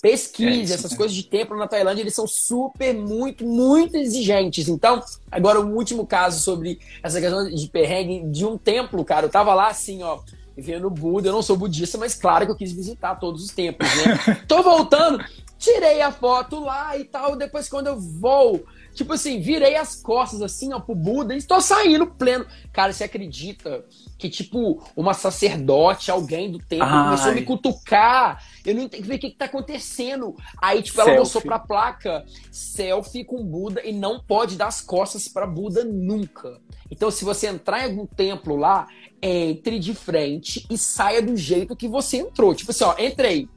pesquise, é essas coisas de templo na Tailândia, eles são super, muito, muito exigentes. Então, agora um último caso sobre essa questão de perrengue de um templo, cara. Eu tava lá assim, ó, vendo Buda, eu não sou budista, mas claro que eu quis visitar todos os templos, né? Tô voltando, tirei a foto lá e tal, depois quando eu vou Tipo assim, virei as costas assim, ó, pro Buda e estou saindo pleno. Cara, você acredita que, tipo, uma sacerdote, alguém do templo, Ai. começou a me cutucar? Eu não entendi o que, que tá acontecendo. Aí, tipo, selfie. ela mostrou pra placa selfie com Buda e não pode dar as costas para Buda nunca. Então, se você entrar em algum templo lá, entre de frente e saia do jeito que você entrou. Tipo assim, ó, entrei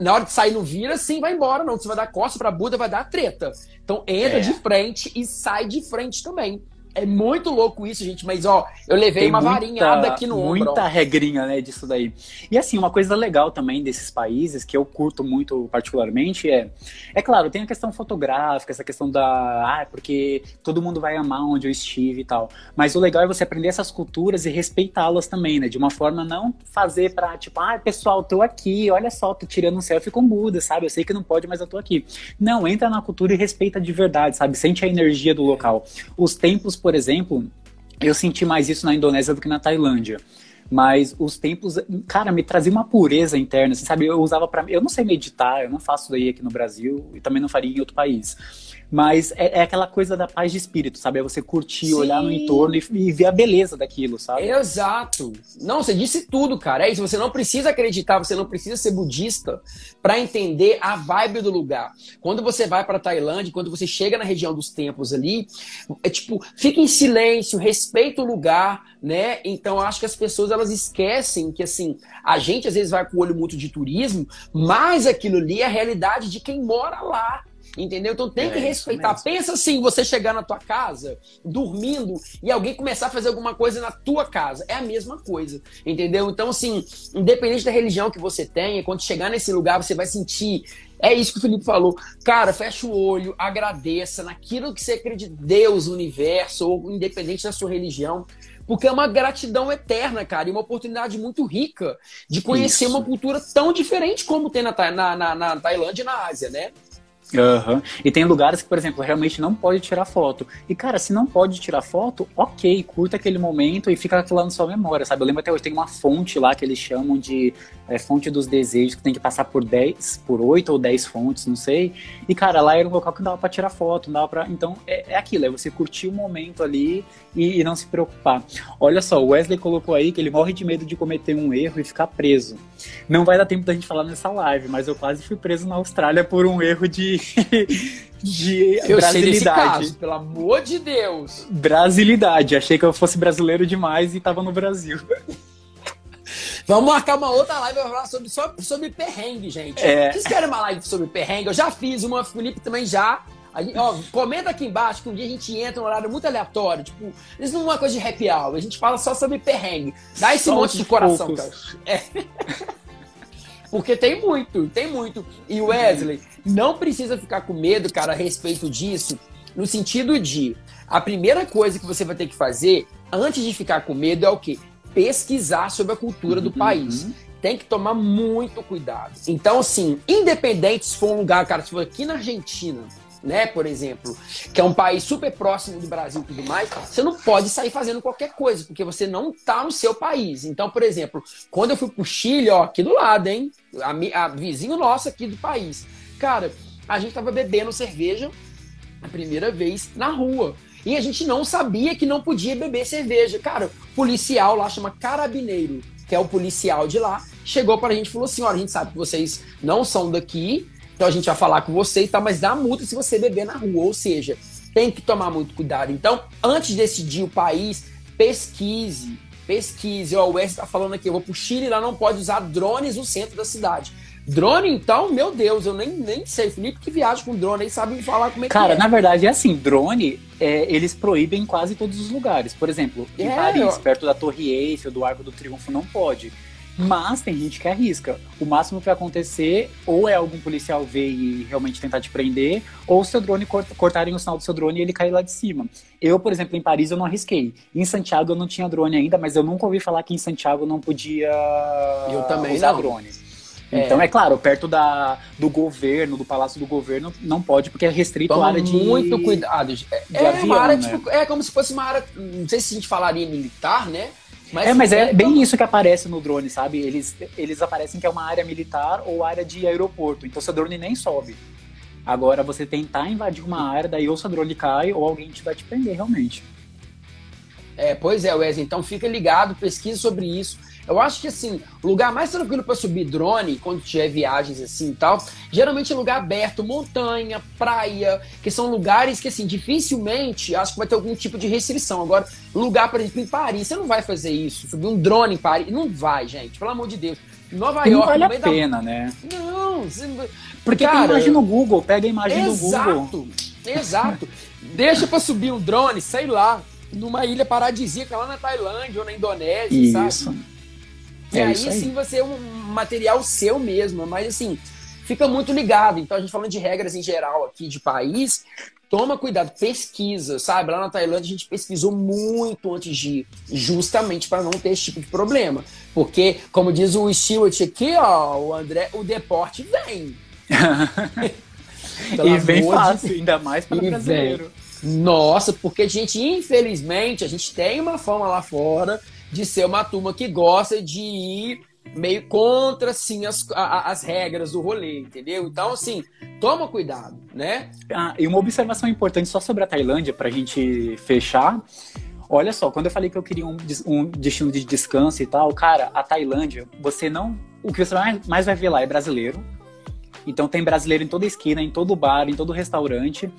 na hora de sair não vira, sim, vai embora, não. Você vai dar costa pra Buda, vai dar treta. Então entra é. de frente e sai de frente também. É muito louco isso, gente, mas ó, eu levei Tem uma muita, varinhada aqui no muita ombro. Muita regrinha, né, disso daí. E assim, uma coisa legal também desses países, que eu curto muito particularmente, é. É claro, tem a questão fotográfica, essa questão da. Ah, porque todo mundo vai amar onde eu estive e tal. Mas o legal é você aprender essas culturas e respeitá-las também, né? De uma forma não fazer pra, tipo, ah, pessoal, tô aqui, olha só, tô tirando um selfie com Buda, sabe? Eu sei que não pode, mas eu tô aqui. Não, entra na cultura e respeita de verdade, sabe? Sente a energia do local. Os tempos por exemplo, eu senti mais isso na Indonésia do que na Tailândia. Mas os tempos, cara, me trazia uma pureza interna, assim, sabe? Eu usava para Eu não sei meditar, eu não faço daí aqui no Brasil e também não faria em outro país. Mas é, é, aquela coisa da paz de espírito, sabe? É você curtir, Sim. olhar no entorno e, e, ver a beleza daquilo, sabe? Exato. Não, você disse tudo, cara. É isso. Você não precisa acreditar, você não precisa ser budista para entender a vibe do lugar. Quando você vai para Tailândia, quando você chega na região dos templos ali, é tipo, fica em silêncio, respeita o lugar, né? Então acho que as pessoas elas esquecem que assim, a gente às vezes vai com o olho muito de turismo, mas aquilo ali é a realidade de quem mora lá. Entendeu? Então tem é, que respeitar. Pensa assim, você chegar na tua casa, dormindo, e alguém começar a fazer alguma coisa na tua casa. É a mesma coisa. Entendeu? Então, assim, independente da religião que você tenha, quando chegar nesse lugar, você vai sentir. É isso que o Felipe falou. Cara, fecha o olho, agradeça naquilo que você acredita, Deus, universo, ou independente da sua religião porque é uma gratidão eterna, cara, e uma oportunidade muito rica de conhecer Isso. uma cultura tão diferente como tem na, na, na, na Tailândia e na Ásia, né? Uhum. E tem lugares que, por exemplo, realmente não pode tirar foto. E, cara, se não pode tirar foto, ok, curta aquele momento e fica aquilo lá na sua memória, sabe? Eu lembro até hoje, tem uma fonte lá que eles chamam de é, fonte dos desejos, que tem que passar por 10, por 8 ou 10 fontes, não sei. E, cara, lá era um local que dava pra tirar foto, dava pra. Então, é, é aquilo, é você curtir o momento ali e, e não se preocupar. Olha só, o Wesley colocou aí que ele morre de medo de cometer um erro e ficar preso. Não vai dar tempo da gente falar nessa live, mas eu quase fui preso na Austrália por um erro de de, eu brasilidade. Caso, pelo amor de Deus. Brasilidade. Achei que eu fosse brasileiro demais e tava no Brasil. Vamos marcar uma outra live pra falar sobre, sobre, sobre perrengue, gente. É. Vocês querem uma live sobre perrengue? Eu já fiz uma, Felipe também já. Gente, ó, comenta aqui embaixo que um dia a gente entra num horário muito aleatório. Tipo, isso não é uma coisa de happy hour. A gente fala só sobre perrengue. Dá esse só monte de coração, poucos. cara. É. Porque tem muito, tem muito. E Wesley, não precisa ficar com medo, cara, a respeito disso, no sentido de a primeira coisa que você vai ter que fazer antes de ficar com medo é o quê? Pesquisar sobre a cultura do uhum. país. Tem que tomar muito cuidado. Então, assim, independente se for um lugar, cara, se for aqui na Argentina, né, por exemplo, que é um país super próximo do Brasil e tudo mais, você não pode sair fazendo qualquer coisa, porque você não tá no seu país. Então, por exemplo, quando eu fui pro Chile, ó, aqui do lado, hein, a, a vizinho nosso aqui do país, cara, a gente tava bebendo cerveja a primeira vez na rua. E a gente não sabia que não podia beber cerveja. Cara, policial lá chama carabineiro, que é o policial de lá, chegou para a gente e falou assim: olha, a gente sabe que vocês não são daqui, então a gente vai falar com você e tal, mas dá multa se você beber na rua. Ou seja, tem que tomar muito cuidado. Então, antes de decidir o país, pesquise. Pesquise. Ó, o Wes está falando aqui, eu vou pro Chile, lá não pode usar drones no centro da cidade. Drone, então, meu Deus, eu nem, nem sei. Felipe que viaja com drone aí sabe me falar como é Cara, que é. na verdade é assim, drone, é, eles proíbem em quase todos os lugares. Por exemplo, em É, Paris, eu- perto da Torre Eiffel, do Arco do Triunfo, não pode. Mas tem gente que arrisca. O máximo que vai acontecer, ou é algum policial ver e realmente tentar te prender, ou seu drone cort- cortarem o sinal do seu drone e ele cair lá de cima. Eu, por exemplo, em Paris eu não arrisquei. Em Santiago eu não tinha drone ainda, mas eu nunca ouvi falar que em Santiago não podia Eu também usar não. drone. É. Então, é claro, perto da, do governo, do palácio do governo, não pode, porque é restrito a Toma área de. muito cuidado. É, de é avião, uma área, né? tipo, é como se fosse uma área, não sei se a gente falaria militar, né? É, mas é bem então- isso que aparece no drone, sabe? Eles, eles aparecem que é uma área militar ou área de aeroporto. Então seu drone nem sobe. Agora, você tentar invadir uma área, daí ou seu drone cai ou alguém te vai te prender, realmente. É, pois é, Wesley. Então fica ligado, pesquisa sobre isso. Eu acho que assim, o lugar mais tranquilo para subir drone, quando tiver viagens assim e tal, geralmente é lugar aberto, montanha, praia, que são lugares que assim, dificilmente acho que vai ter algum tipo de restrição. Agora, lugar, por exemplo, em Paris, você não vai fazer isso, subir um drone em Paris, não vai, gente, pelo amor de Deus. Nova E não York, vale a meio da pena, né? Não, você... Porque Cara, tem imagem no Google, pega a imagem do Google. Exato, exato. Deixa pra subir um drone, sei lá, numa ilha paradisíaca lá na Tailândia ou na Indonésia, sabe? Isso. E É aí, aí. sim vai ser um material seu mesmo, mas assim, fica muito ligado. Então a gente falando de regras em geral aqui de país, toma cuidado, pesquisa, sabe? Lá na Tailândia a gente pesquisou muito antes de ir, justamente para não ter esse tipo de problema. Porque, como diz o Stewart aqui, ó, o André, o deporte vem. E vem amor de fácil, ainda mais para brasileiro. Nossa, porque a gente, infelizmente, a gente tem uma fama lá fora de ser uma turma que gosta de ir meio contra, assim, as, a- a- as regras do rolê, entendeu? Então, assim, toma cuidado, né? Ah, e uma observação importante só sobre a Tailândia, pra gente fechar. Olha só, quando eu falei que eu queria um, um destino de descanso e tal, cara, a Tailândia, você não. O que você mais vai ver lá é brasileiro. Então tem brasileiro em toda esquina, em todo bar, em todo restaurante.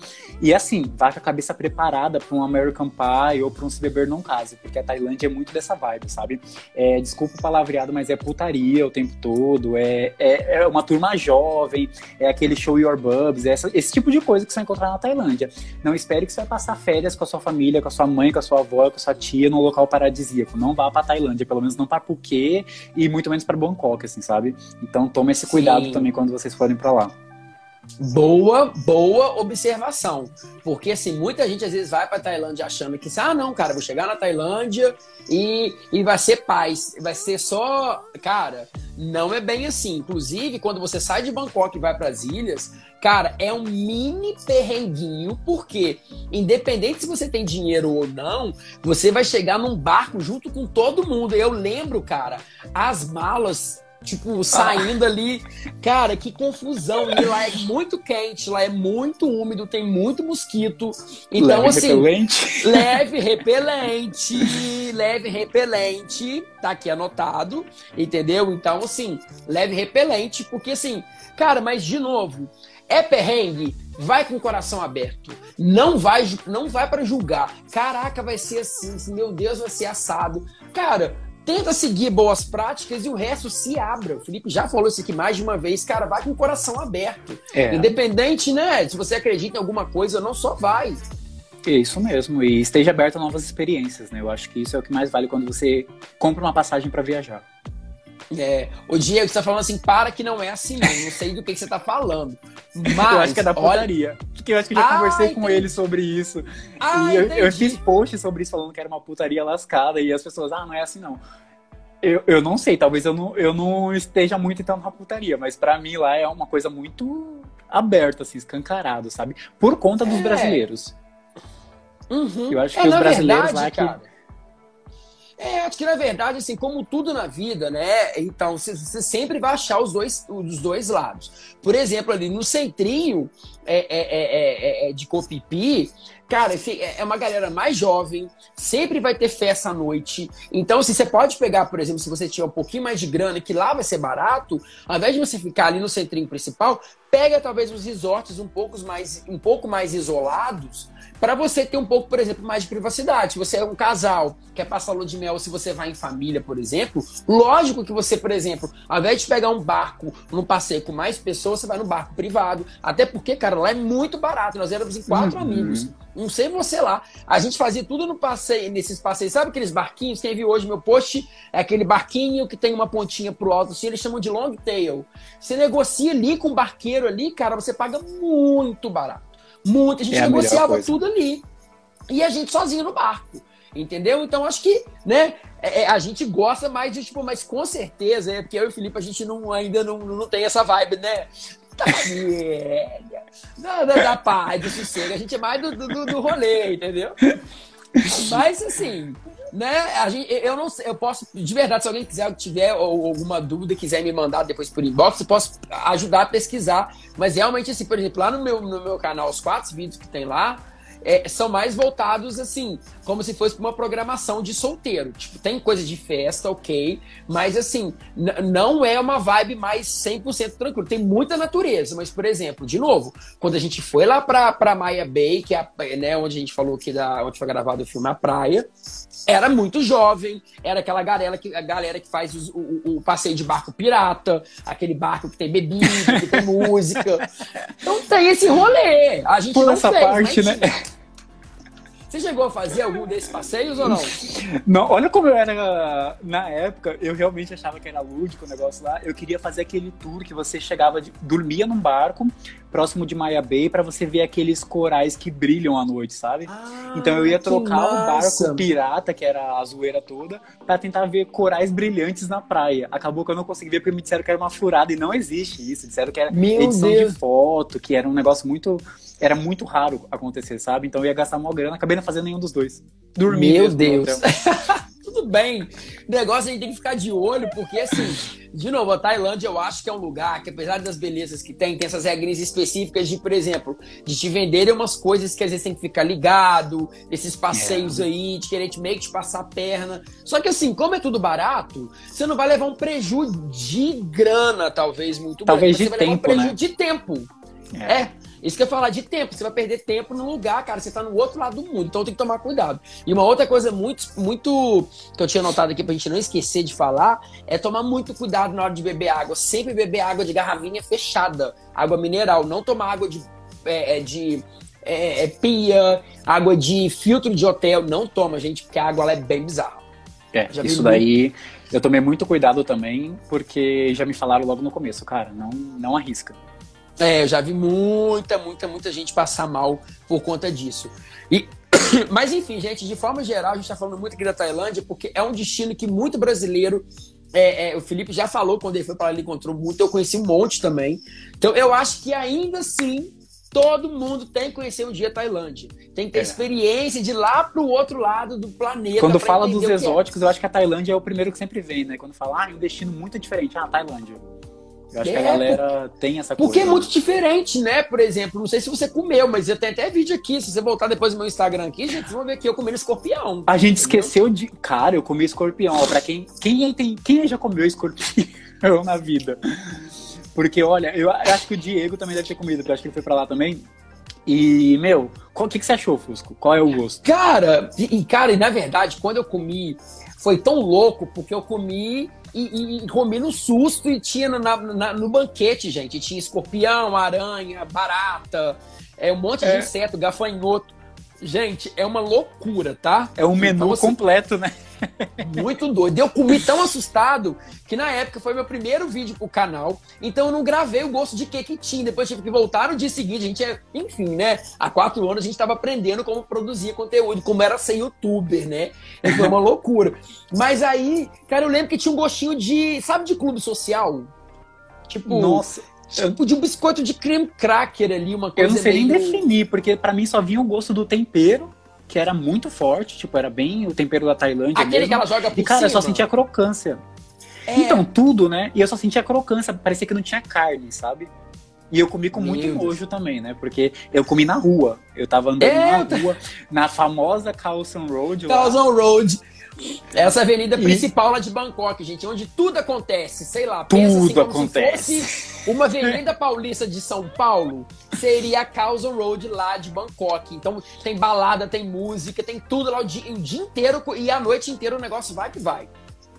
E assim, vá com a cabeça preparada para um American Pie ou para um Se Beber Não Case, porque a Tailândia é muito dessa vibe, sabe? É, desculpa o palavreado, mas é putaria o tempo todo, é, é, é uma turma jovem, é aquele show your bubs, é essa- esse tipo de coisa que você vai encontrar na Tailândia. Não espere que você vai passar férias com a sua família, com a sua mãe, com a sua avó, com a sua tia num local paradisíaco. Não vá pra Tailândia, pelo menos não pra Phuket e muito menos pra Bangkok, assim, sabe? Então tome esse cuidado Sim. também quando vocês forem pra lá. Boa, boa observação. Porque, assim, muita gente às vezes vai pra Tailândia achando que, ah, não, cara, vou chegar na Tailândia e, e vai ser paz, vai ser só. Cara, não é bem assim. Inclusive, quando você sai de Bangkok e vai pras ilhas, cara, é um mini perrenguinho, porque, independente se você tem dinheiro ou não, você vai chegar num barco junto com todo mundo. Eu lembro, cara, as malas. Tipo, saindo ali. Cara, que confusão. E lá é muito quente, lá é muito úmido, tem muito mosquito. Então, Leve assim, repelente. leve repelente, leve repelente, tá aqui anotado, entendeu? Então, assim, leve repelente, porque assim, cara, mas de novo, é perrengue, vai com o coração aberto. Não vai, não vai para julgar. Caraca, vai ser assim, meu Deus, vai ser assado. Cara, tenta seguir boas práticas e o resto se abra. O Felipe já falou isso aqui mais de uma vez, cara, vai com o coração aberto. É, Independente, né? Se você acredita em alguma coisa, não só vai. é isso mesmo. E esteja aberto a novas experiências, né? Eu acho que isso é o que mais vale quando você compra uma passagem pra viajar. É, o Diego está falando assim, para que não é assim, não, não sei do que, que você está falando. Mas, eu acho que é da olha, putaria. Porque eu acho que eu já Ah, conversei com entendi. ele sobre isso. Ah, e eu, eu fiz post sobre isso falando que era uma putaria lascada. E as pessoas, ah, não é assim não. Eu, eu não sei, talvez eu não, eu não esteja muito então na putaria, mas pra mim lá é uma coisa muito aberta, assim, escancarado, sabe? Por conta dos É. brasileiros. Uhum. Eu acho É, que os brasileiros verdade, lá que- cara, É, acho que na verdade, assim, como tudo na vida, né? Então, você, sempre vai achar os dois, os dois lados. Por exemplo, ali no centrinho é, é, é, é, é de Copipi, Cara, é uma galera mais jovem, sempre vai ter festa à noite. Então, se você pode pegar, por exemplo, se você tiver um pouquinho mais de grana, que lá vai ser barato, ao invés de você ficar ali no centrinho principal, pega talvez os resorts um pouco mais, um pouco mais isolados, para você ter um pouco, por exemplo, mais de privacidade. Se você é um casal, quer passar lua de mel, se você vai em família, por exemplo, lógico que você, por exemplo, ao invés de pegar um barco num passeio com mais pessoas, você vai no barco privado. Até porque, cara, lá é muito barato. Nós éramos em quatro uhum. amigos. Não sei você lá. A gente fazia tudo no passeio, nesses passeios. Sabe aqueles barquinhos? Quem viu hoje meu post é aquele barquinho que tem uma pontinha pro alto, assim, eles chamam de long tail. Você negocia ali com o barqueiro ali, cara, você paga muito barato. Muito. A gente é a negociava tudo ali. E a gente sozinho no barco. Entendeu? Então acho que, né, é, é, a gente gosta mais de, tipo, mas com certeza, é porque eu e o Felipe, a gente não, ainda não, não tem essa vibe, né? Da, da, da paz, do sossego. A gente é mais do, do, do rolê, entendeu? Mas assim, né? A gente, eu não sei, eu posso, de verdade, se alguém quiser, tiver alguma dúvida, quiser me mandar depois por inbox, eu posso ajudar a pesquisar. Mas realmente, assim, por exemplo, lá no meu, no meu canal, os quatro vídeos que tem lá, é, são mais voltados assim, como se fosse uma programação de solteiro. Tipo, tem coisa de festa, ok, mas assim, não é uma vibe mais 100% tranquilo. Tem muita natureza, mas por exemplo, de novo, quando a gente foi lá pra, pra Maia Bay, que é né, onde a gente falou que da, onde foi gravado o filme A Praia, era muito jovem, era aquela galera que, a galera que faz o, o, o passeio de barco pirata, aquele barco que tem bebida, que tem música. Então tem esse rolê. A gente Por não essa fez, parte, né? Você chegou a fazer algum desses passeios ou não? Não, olha como eu era na época, eu realmente achava que era lúdico o negócio lá. Eu queria fazer aquele tour que você chegava, de, dormia num barco próximo de Maya Bay para você ver aqueles corais que brilham à noite, sabe? Ah, então eu ia trocar o barco pirata, que era a zoeira toda, para tentar ver corais brilhantes na praia. Acabou que eu não consegui ver porque me disseram que era uma furada e não existe isso. Disseram que era Meu edição Deus. de foto, que era um negócio muito era muito raro acontecer, sabe? Então eu ia gastar uma grana, acabei não fazendo nenhum dos dois. Dormir. Meu Deus. Tudo bem. O negócio a gente tem que ficar de olho, porque assim, de novo, a Tailândia eu acho que é um lugar que, apesar das belezas que tem, tem essas regras específicas de, por exemplo, de te venderem umas coisas que às vezes tem que ficar ligado, esses passeios é. aí, de querer te meio que te passar a perna. Só que assim, como é tudo barato, você não vai levar um prejuízo de grana, talvez, muito talvez grande. De tempo, um né? de tempo. É. é. Isso que eu falar de tempo. Você vai perder tempo no lugar, cara. Você tá no outro lado do mundo. Então tem que tomar cuidado. E uma outra coisa muito, muito que eu tinha notado aqui pra gente não esquecer de falar é tomar muito cuidado na hora de beber água. Sempre beber água de garrafinha fechada. Água mineral. Não tomar água de, é, é de é, é, pia, água de filtro de hotel. Não toma, gente, porque a água lá é bem bizarra. É, já isso daí eu tomei muito cuidado também, porque já me falaram logo no começo, cara, não, não arrisca. É, eu já vi muita, muita, muita gente passar mal por conta disso. E, mas enfim, gente, de forma geral, a gente está falando muito aqui da Tailândia, porque é um destino que muito brasileiro. É, é, o Felipe já falou quando ele foi para lá, ele encontrou muito, eu conheci um monte também. Então eu acho que ainda assim todo mundo tem que conhecer um dia a Tailândia. Tem que ter é. experiência de ir lá para o outro lado do planeta. Quando fala dos é. exóticos, eu acho que a Tailândia é o primeiro que sempre vem, né? Quando fala, ah, é um destino muito diferente. Ah, Tailândia. Eu acho é, que a é, galera tem essa coisa. Porque é muito diferente, né? Por exemplo, não sei se você comeu, mas eu tenho até vídeo aqui. Se você voltar depois no meu Instagram aqui, gente, vocês vão ver que eu comendo escorpião. A gente entendeu? esqueceu de. Cara, eu comi escorpião. Ó, pra quem. Quem, tem, quem já comeu escorpião na vida? Porque, olha, eu acho que o Diego também deve ter comido, porque eu acho que ele foi pra lá também. E, meu, o que, que você achou, Fusco? Qual é o gosto? Cara, e, cara, e na verdade, quando eu comi, foi tão louco, porque eu comi e, e comi no susto e tinha na, na, no banquete, gente. Tinha escorpião, aranha, barata, é, um monte é. de inseto, gafanhoto. Gente, é uma loucura, tá? É um menu então, assim, completo, né? Muito doido. Eu comi tão assustado que na época foi meu primeiro vídeo pro canal. Então eu não gravei o gosto de que que tinha. Depois tive que voltar no dia seguinte. A gente é, enfim, né? Há quatro anos a gente tava aprendendo como produzir conteúdo, como era ser youtuber, né? E foi uma loucura. Mas aí, cara, eu lembro que tinha um gostinho de. Sabe de clube social? Tipo. Nossa. Tipo de um biscoito de creme cracker ali, uma coisa. Eu não sei meio... nem definir, porque para mim só vinha o gosto do tempero que era muito forte, tipo, era bem o tempero da Tailândia. Aquele mesmo. que ela joga por E, cara, cima. eu só sentia crocância. É. Então, tudo, né? E eu só sentia crocância, parecia que não tinha carne, sabe? E eu comi com Meu muito Deus. nojo também, né? Porque eu comi na rua. Eu tava andando é, na rua, na famosa Carlson Road. Carlson Road. Essa avenida e... principal lá de Bangkok, gente, onde tudo acontece, sei lá, tudo assim, acontece. se fosse uma avenida paulista de São Paulo, seria a Carlson Road lá de Bangkok. Então tem balada, tem música, tem tudo lá o dia, o dia inteiro e a noite inteira o negócio vai que vai.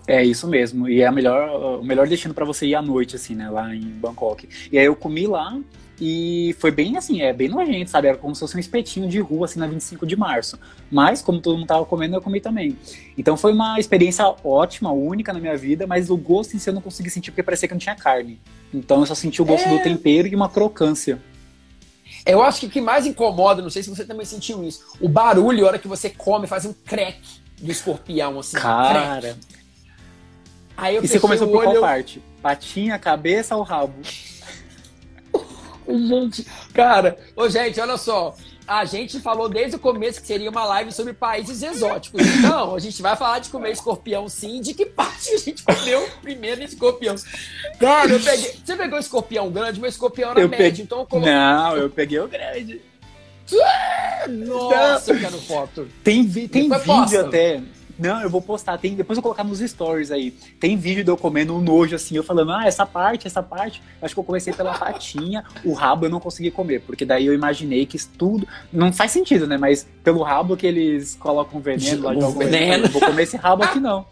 É isso mesmo. E é a melhor, o melhor destino para você ir à noite, assim, né? Lá em Bangkok. E aí eu comi lá e foi bem assim, é bem nojento, sabe? Era como se fosse um espetinho de rua, assim, na 25 de março. Mas, como todo mundo tava comendo, eu comi também. Então foi uma experiência ótima, única na minha vida, mas o gosto em si eu não consegui sentir porque parecia que não tinha carne. Então eu só senti o gosto é... do tempero e uma crocância. Eu acho que o que mais incomoda, não sei se você também sentiu isso, o barulho, a hora que você come, faz um crack do escorpião, assim. Cara. Crack. Aí eu e você começou por qual parte? Patinha, cabeça ou rabo? Gente, cara, ô gente, olha só. A gente falou desde o começo que seria uma live sobre países exóticos. Então, a gente vai falar de comer escorpião sim. De que parte a gente comeu primeiro escorpião? Cara, eu peguei. Você pegou escorpião grande, mas escorpião era eu médio, peguei... então eu coloquei... Não, eu peguei o grande. Nossa, eu quero foto. Tem, vi... tem vídeo posta. até não, eu vou postar. Tem, depois eu vou colocar nos stories aí. Tem vídeo de eu comendo um nojo assim, eu falando, ah, essa parte, essa parte. Acho que eu comecei pela patinha, o rabo eu não consegui comer, porque daí eu imaginei que isso tudo. Não faz sentido, né? Mas pelo rabo que eles colocam veneno lá de algum veneno. Vou comer esse rabo aqui não.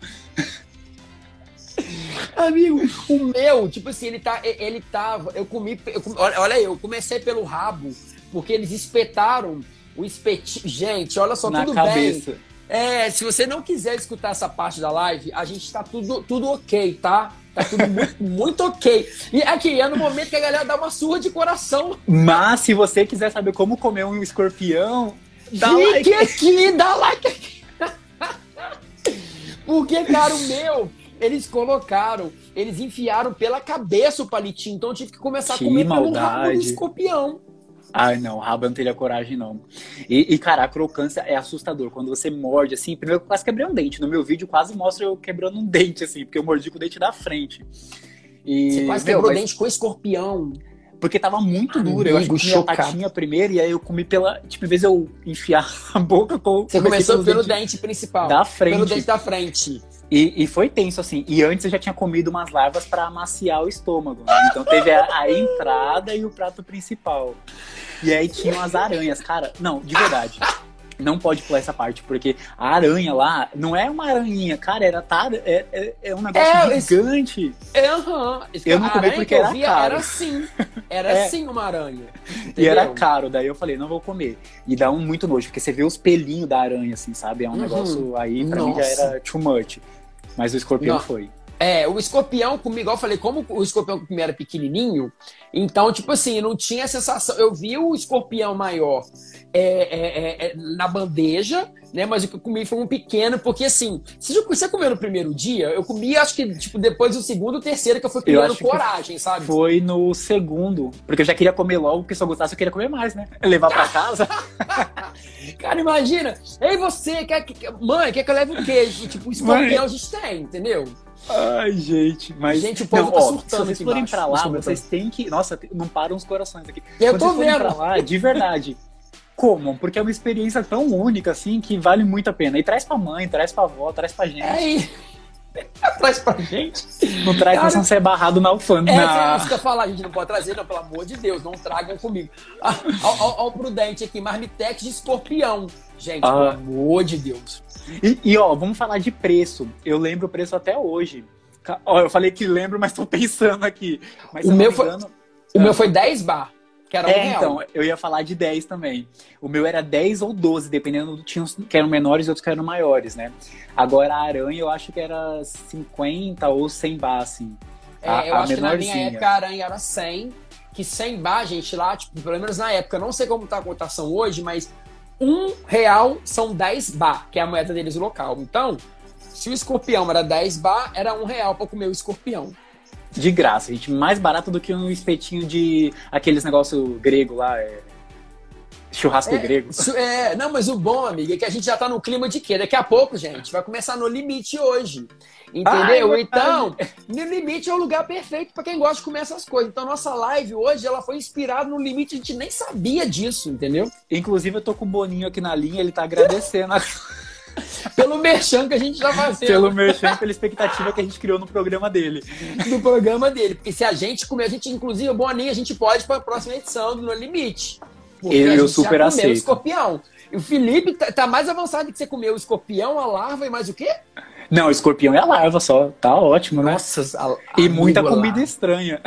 Amigo, o meu, tipo assim, ele tá. Ele tava. Eu comi. Eu, olha, eu comecei pelo rabo, porque eles espetaram o espetinho. Gente, olha só, Na tudo cabeça. bem. É, se você não quiser escutar essa parte da live, a gente tá tudo, tudo ok, tá? Tá tudo muito, muito ok. E aqui, é no momento que a galera dá uma surra de coração. Mas se você quiser saber como comer um escorpião, dá Fique like aqui, dá like aqui. Porque, cara, o meu, eles colocaram, eles enfiaram pela cabeça o palitinho, então eu tive que começar que a comer maldade. pelo rabo do escorpião. Ai, não, rabo eu não teria coragem, não. E, e, cara, a crocância é assustador. Quando você morde, assim, primeiro eu quase quebrei um dente. No meu vídeo quase mostra eu quebrando um dente, assim, porque eu mordi com o dente da frente. E, você quase quebrou o mas... dente com escorpião. Porque tava muito duro. Eu acho que eu patinha primeiro e aí eu comi pela. Tipo, em vez de eu enfiar a boca com. Você começou pelo dente, dente principal. Da frente. Pelo dente da frente. E, e, foi tenso, assim. E antes eu já tinha comido umas larvas para amaciar o estômago. Né? Então teve a, a, entrada e o prato principal. E aí tinham as aranhas. Cara, não, de verdade. Não pode pular essa parte, porque a aranha lá não é uma aranhinha, cara, era tá, é, é, é um negócio é, gigante. É, uhum. Eu não comi porque era caro. Era sim, era é. sim uma aranha. Entendeu? E era caro, daí eu falei, não vou comer. E dá um muito nojo, porque você vê os pelinhos da aranha, assim, sabe? É um uhum. negócio aí, pra Nossa. mim já era too much. Mas o escorpião Não. foi. É, o escorpião comigo, eu falei, como o escorpião comigo era pequenininho, então, tipo assim, não tinha a sensação. Eu vi o escorpião maior é, é, é, é na bandeja, né? Mas o que eu comi foi um pequeno, porque assim, se você comeu no primeiro dia, eu comi, acho que, tipo, depois do segundo, terceiro, que eu fui criando coragem, sabe? Foi no segundo, porque eu já queria comer logo, porque se eu gostasse, eu queria comer mais, né? Levar pra casa. Cara, imagina, ei, você, quer, quer, mãe, quer que eu leve o quê? Tipo, escorpião a gente tem, entendeu? Ai, gente, mas. Gente, o povo não, tá ó, surtando. Se vocês forem pra lá, vocês têm que. Nossa, não param os corações aqui. Eu Quando tô vendo. Pra lá, de verdade. Comam, porque é uma experiência tão única, assim, que vale muito a pena. E traz pra mãe, traz pra avó, traz pra gente. É, traz pra gente. Não traz Cara, pra ser barrado na alfândega. É, é isso que eu falar, a gente não pode trazer, não, pelo amor de Deus, não tragam comigo. Olha o prudente aqui, marmitex de escorpião. Gente, ah. pelo amor de Deus. E, e, ó, vamos falar de preço. Eu lembro o preço até hoje. Ó, eu falei que lembro, mas tô pensando aqui. Mas, o meu, foi, engano, o meu foi 10 bar. Que era é, um então, eu ia falar de 10 também. O meu era 10 ou 12, dependendo, tinha uns que eram menores e outros que eram maiores, né? Agora a aranha eu acho que era 50 ou 100 bar, assim. É, a, eu a acho menorzinha. que na minha época a aranha era 100, que 100 bar, gente, lá, tipo, pelo menos na época, eu não sei como tá a cotação hoje, mas um real são 10 bar, que é a moeda deles local. Então, se o escorpião era 10 bar, era um real para comer o escorpião. De graça, gente. Mais barato do que um espetinho de aqueles negócio grego lá. É... Churrasco é, grego. É, não, mas o bom, amigo, é que a gente já tá no clima de quê? Daqui a pouco, gente, vai começar no limite hoje. Entendeu? Ai, então, no limite é o lugar perfeito para quem gosta de comer essas coisas. Então, nossa live hoje, ela foi inspirada no limite, a gente nem sabia disso, entendeu? Inclusive, eu tô com o Boninho aqui na linha, ele tá agradecendo. Pelo merchan que a gente já tá fazendo. Pelo merchan, pela expectativa que a gente criou no programa dele. No programa dele. Porque se a gente comer, a gente, inclusive, o Boninho, a gente pode para a próxima edição do No Limite. Porque eu, eu super aceito. o escorpião. E o Felipe tá, tá, mais avançado que você comeu o escorpião, a larva e mais o quê? Não, o escorpião é a larva só. Tá ótimo, né? Nossa, a, a e muita comida larva. estranha.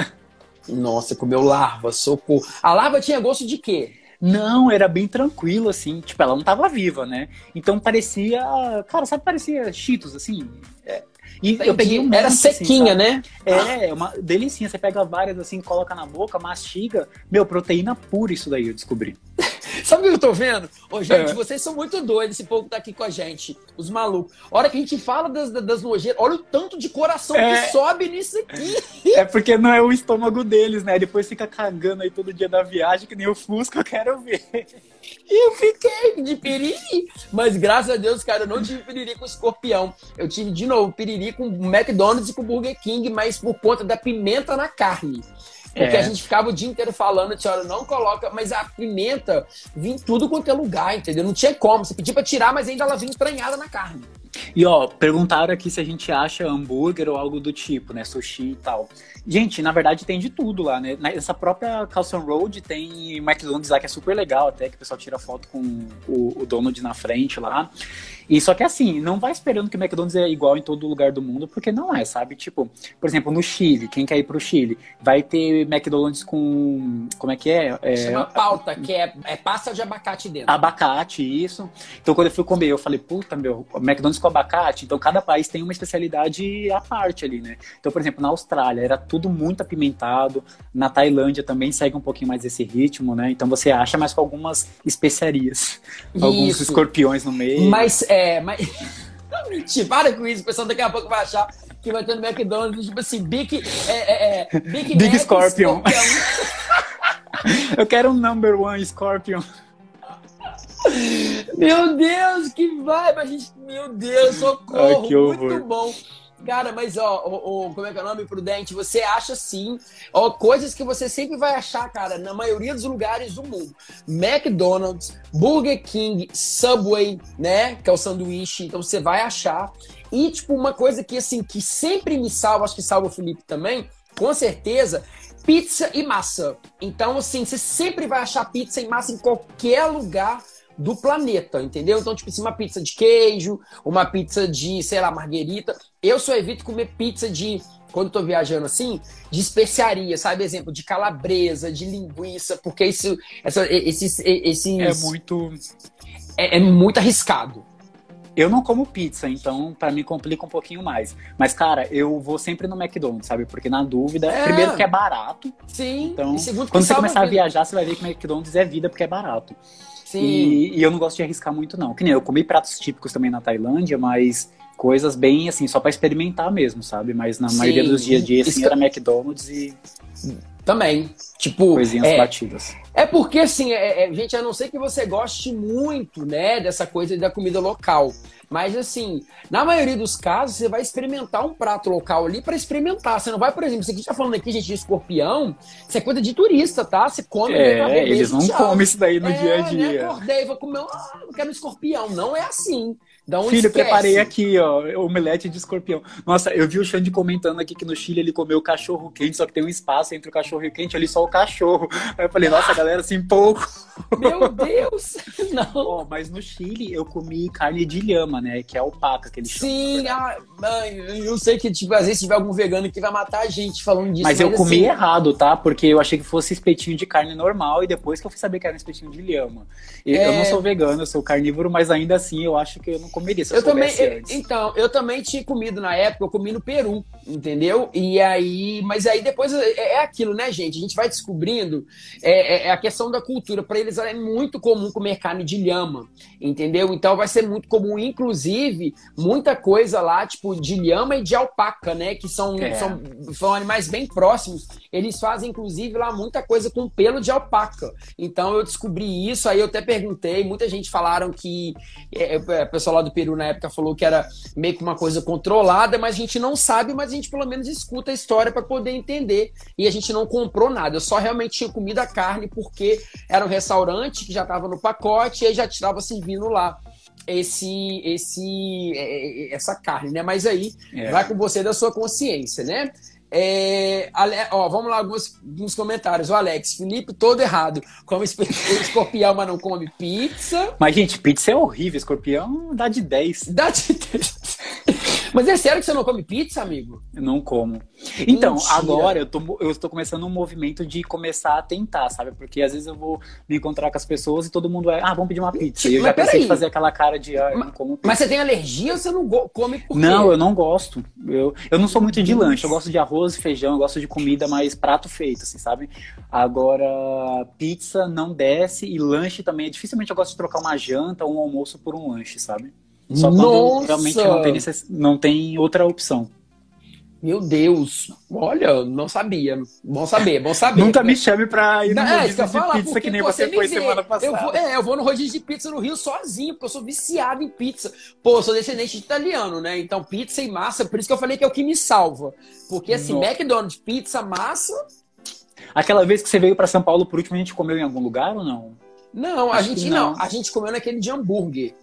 Nossa, comeu larva, socorro. A larva tinha gosto de quê? Não, era bem tranquilo, assim. Tipo, ela não tava viva, né? Então parecia. Cara, sabe, parecia Cheetos, assim. É, e Entendi. eu peguei um Era assim, sequinha, assim, né? É, uma delicinha. Você pega várias assim, coloca na boca, mastiga. Meu, proteína pura isso daí, eu descobri. Sabe o que eu tô vendo? Ô, gente, é. vocês são muito doidos, esse povo que tá aqui com a gente, os malucos. A hora que a gente fala das, das nojeiras, olha o tanto de coração é. que sobe nisso aqui. É porque não é o estômago deles, né? Depois fica cagando aí todo dia da viagem, que nem o Fusca, eu quero ver. E eu fiquei de piriri. Mas graças a Deus, cara, eu não tive piriri com escorpião. Eu tive, de novo, piriri com McDonald's e com Burger King, mas por conta da pimenta na carne. Porque é. a gente ficava o dia inteiro falando, senhora não coloca, mas a pimenta vinha em tudo quanto é lugar, entendeu? Não tinha como. Você pedia pra tirar, mas ainda ela vinha entranhada na carne. E ó, perguntaram aqui se a gente acha hambúrguer ou algo do tipo, né? Sushi e tal. Gente, na verdade tem de tudo lá, né? Nessa própria Carlson Road tem McDonald's lá que é super legal até, que o pessoal tira foto com o, o Donald na frente lá. E só que assim, não vai esperando que o McDonald's é igual em todo lugar do mundo, porque não é, sabe? Tipo, por exemplo, no Chile, quem quer ir pro Chile, vai ter McDonald's com. Como é que é? é Chama pauta, que é, é pasta de abacate dentro. Abacate, isso. Então quando eu fui comer, eu falei, puta, meu, McDonald's com abacate. Então cada país tem uma especialidade à parte ali, né? Então, por exemplo, na Austrália era tudo muito apimentado. Na Tailândia também segue um pouquinho mais esse ritmo, né? Então você acha, mas com algumas especiarias. Isso. Alguns escorpiões no meio. Mas é mas. Mentira, para com isso, o pessoal daqui a pouco vai achar que vai ter no McDonald's, tipo assim, Big. É, é, é Big, Big Mac, Scorpion. Eu quero um number one Scorpion. Meu Deus, que vibe! A gente, meu Deus, socorro! Muito bom. Cara, mas ó, como é que é o nome, Prudente? Você acha sim, ó, coisas que você sempre vai achar, cara, na maioria dos lugares do mundo. McDonald's, Burger King, Subway, né? Que é o sanduíche, então você vai achar. E, tipo, uma coisa que, assim, que sempre me salva, acho que salva o Felipe também, com certeza, pizza e massa. Então, assim, você sempre vai achar pizza e massa em qualquer lugar do planeta, entendeu? Então, tipo assim, uma pizza de queijo, uma pizza de, sei lá, marguerita. Eu só evito comer pizza de, quando tô viajando assim, de especiaria, sabe? Exemplo, de calabresa, de linguiça, porque isso, essa, esses, esses... É muito... É, é muito arriscado. Eu não como pizza, então para mim complica um pouquinho mais. Mas, cara, eu vou sempre no McDonald's, sabe? Porque na dúvida, é. primeiro que é barato. Sim. Então, quando você começar a viajar, você vai ver que o McDonald's é vida porque é barato. Sim. E, e, eu não gosto de arriscar muito, não. Que nem eu comi pratos típicos também na Tailândia, mas coisas bem assim, só para experimentar mesmo, sabe? Mas na Sim. maioria dos dias a dia, assim, era McDonald's e. Também. Tipo. Coisinhas é, batidas. É porque, assim, é, é, gente, a não ser que você goste muito, né, dessa coisa da comida local. Mas, assim, na maioria dos casos, você vai experimentar um prato local ali para experimentar. Você não vai, por exemplo, você que tá falando aqui, gente, de escorpião, isso é coisa de turista, tá? Você come. É, eles não comem isso daí no é, dia a dia. Né? Acordei, vou comer, ah, eu quero um escorpião. Não é assim. Filho, esquece. preparei aqui, ó, omelete de escorpião. Nossa, eu vi o Xande comentando aqui que no Chile ele comeu cachorro quente, só que tem um espaço entre o cachorro e o quente, ali só o cachorro. Aí eu falei, nossa, galera, assim, pouco. Meu Deus! Não. Ó, mas no Chile eu comi carne de lhama, né? Que é alpaca que eles chamam. Sim, ah, eu sei que, tipo, às vezes tiver algum vegano que vai matar a gente falando disso. Mas, mas eu comi assim... errado, tá? Porque eu achei que fosse espetinho de carne normal e depois que eu fui saber que era um espetinho de lhama. Eu, é... eu não sou vegano, eu sou carnívoro, mas ainda assim eu acho que eu não comeria se eu, também. Então, eu também tinha comido na época, eu comi no Peru, entendeu? E aí, mas aí depois é, é aquilo, né, gente? A gente vai descobrindo é, é, é a questão da cultura. Para eles é muito comum comer carne de lhama, entendeu? Então vai ser muito comum, inclusive, muita coisa lá, tipo, de lhama e de alpaca, né? Que são, é. são, são animais bem próximos. Eles fazem, inclusive, lá muita coisa com pelo de alpaca. Então eu descobri isso, aí eu até perguntei, muita gente falaram que é, é, o pessoal lá do Peru na época falou que era meio que uma coisa controlada, mas a gente não sabe, mas a gente pelo menos escuta a história para poder entender. E a gente não comprou nada, eu só realmente tinha comido a carne porque era um restaurante que já estava no pacote e aí já estava servindo lá esse esse é, essa carne, né? Mas aí é. vai com você da sua consciência, né? É, ó, vamos lá, alguns, alguns comentários. O Alex, Felipe, todo errado. Come escorpião, mas não come pizza. Mas, gente, pizza é horrível. Escorpião dá de 10. Dá de 10. Mas é sério que você não come pizza, amigo? Eu não como. Então, Mentira. agora eu tô, eu tô começando um movimento de começar a tentar, sabe? Porque às vezes eu vou me encontrar com as pessoas e todo mundo é, ah, vamos pedir uma pizza. E eu já pensei em fazer aquela cara de, ah, eu mas, não como pizza. Mas você tem alergia ou você não come por quê? Não, eu não gosto. Eu, eu não sou muito de lanche. Eu gosto de arroz e feijão, eu gosto de comida mais prato feito, assim, sabe? Agora, pizza não desce e lanche também. Dificilmente eu gosto de trocar uma janta ou um almoço por um lanche, sabe? Só quando Nossa! realmente não tem, não tem outra opção. Meu Deus, olha, não sabia. Bom saber, bom saber. Nunca me chame pra ir no não, rodízio é, de falar, pizza que nem você, você foi vê. semana passada. Eu vou, é, eu vou no rodízio de pizza no Rio sozinho, porque eu sou viciado em pizza. Pô, eu sou descendente de italiano, né? Então pizza e massa, por isso que eu falei que é o que me salva. Porque assim, Nossa. McDonald's, pizza, massa... Aquela vez que você veio para São Paulo por último, a gente comeu em algum lugar ou não? Não, Acho a gente não. não. A gente comeu naquele de hambúrguer.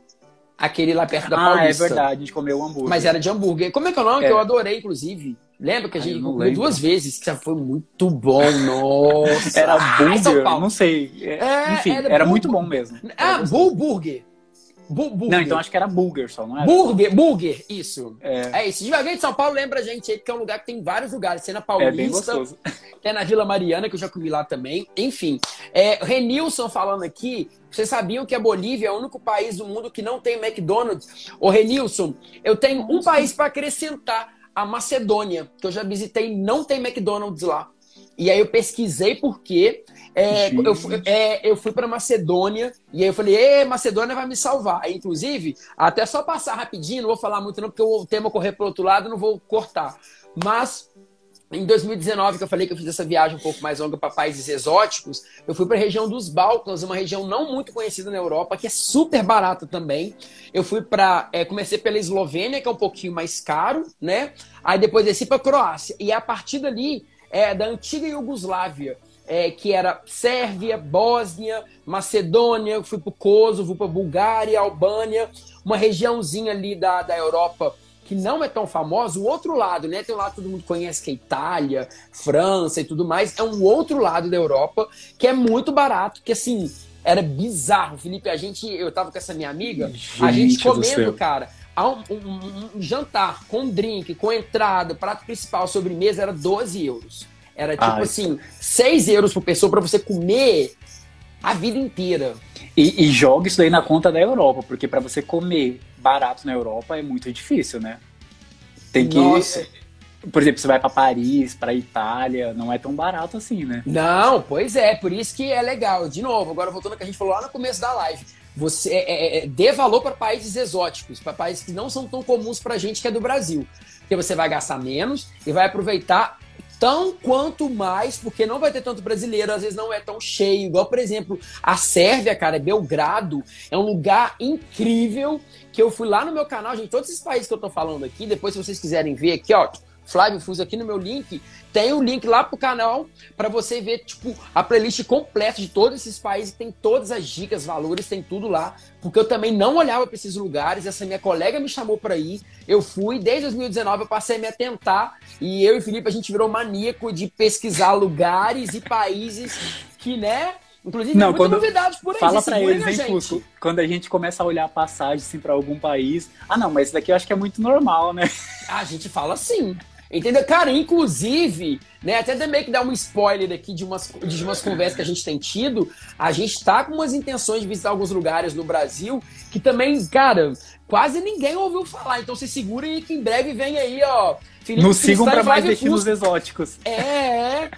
Aquele lá perto da ah, Paulista. Ah, é verdade, a gente comeu hambúrguer. Mas era de hambúrguer. Como é que é o nome? É. Que eu adorei, inclusive. Lembra que a gente comeu duas vezes, que foi muito bom, nossa. Era burger, não sei. É, Enfim, era, era muito bom mesmo. Ah, Bull Burger. Burger. Não, então acho que era Burger só, não era? Burger, Burger, isso. É, é isso. Alguém de São Paulo, lembra a gente aí, que é um lugar que tem vários lugares. Tem na Paulista, é bem gostoso. tem na Vila Mariana, que eu já comi lá também. Enfim, é, Renilson falando aqui, vocês sabiam que a Bolívia é o único país do mundo que não tem McDonald's? Ô, Renilson, eu tenho um país para acrescentar, a Macedônia, que eu já visitei, não tem McDonald's lá. E aí eu pesquisei por quê. É, eu, é, eu fui para Macedônia e aí eu falei, Ê, Macedônia vai me salvar. Inclusive, até só passar rapidinho, não vou falar muito não, porque o tema correr para outro lado, não vou cortar. Mas em 2019, que eu falei que eu fiz essa viagem um pouco mais longa para países exóticos, eu fui para a região dos Balcãs, uma região não muito conhecida na Europa, que é super barata também. Eu fui para, é, comecei pela Eslovênia, que é um pouquinho mais caro, né? Aí depois desci para Croácia. E a partir dali, é, da antiga Iugoslávia, é, que era Sérvia, Bósnia, Macedônia, fui para o Kosovo, para Bulgária, Albânia, uma regiãozinha ali da, da Europa que não é tão famosa, o outro lado, né? Tem um lado que todo mundo conhece, que é Itália, França e tudo mais. É um outro lado da Europa que é muito barato, que assim, era bizarro. Felipe, a gente, eu tava com essa minha amiga, gente a gente comendo, cara. Um, um, um, jantar com drink, com entrada, prato principal, sobremesa, era 12 euros. Era tipo Ai. assim, 6 euros por pessoa para você comer a vida inteira. E, e joga isso daí na conta da Europa, porque para você comer barato na Europa é muito difícil, né? Tem que. Nossa. Por exemplo, você vai para Paris, para Itália, não é tão barato assim, né? Não, pois é, por isso que é legal. De novo, agora voltando ao que a gente falou lá no começo da live. Você é, é, é dê valor para países exóticos, para países que não são tão comuns para gente que é do Brasil. Porque você vai gastar menos e vai aproveitar tão quanto mais, porque não vai ter tanto brasileiro, às vezes não é tão cheio. Igual, por exemplo, a Sérvia, cara, Belgrado, é um lugar incrível que eu fui lá no meu canal, gente, todos esses países que eu tô falando aqui, depois se vocês quiserem ver aqui, ó, Flávio Fuso aqui no meu link, tem o um link lá pro canal para você ver, tipo, a playlist completa de todos esses países, tem todas as dicas, valores, tem tudo lá, porque eu também não olhava para esses lugares, essa minha colega me chamou para ir, eu fui, desde 2019 eu passei a me atentar, e eu e o Felipe a gente virou maníaco de pesquisar lugares e países que, né, Inclusive, não, quando novidades por aí. Fala para eles, hein, Fusco? Quando a gente começa a olhar passagem assim, para algum país. Ah, não, mas isso daqui eu acho que é muito normal, né? A gente fala assim. Entendeu? Cara, inclusive, né, até também que dar um spoiler aqui de umas, de umas conversas que a gente tem tido, a gente tá com umas intenções de visitar alguns lugares no Brasil que também, cara, quase ninguém ouviu falar. Então se segurem aí que em breve vem aí, ó. Felipe Nos sigam para mais destinos Fusco. exóticos. É, é.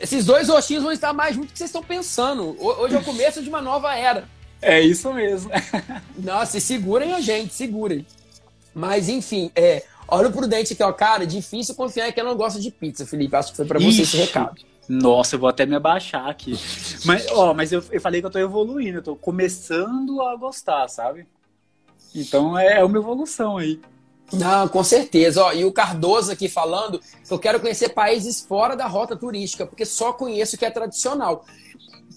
Esses dois roxinhos vão estar mais juntos do que vocês estão pensando. Hoje é o começo de uma nova era. É isso mesmo. Nossa, segurem a gente, segurem. Mas, enfim, é, olha o prudente aqui, ó. Cara, difícil confiar que eu não gosto de pizza, Felipe. Acho que foi para você esse recado. Nossa, eu vou até me abaixar aqui. Mas, ó, mas eu, eu falei que eu tô evoluindo, eu tô começando a gostar, sabe? Então é, é uma evolução aí. Não, com certeza. Ó, e o Cardoso aqui falando que eu quero conhecer países fora da rota turística, porque só conheço o que é tradicional.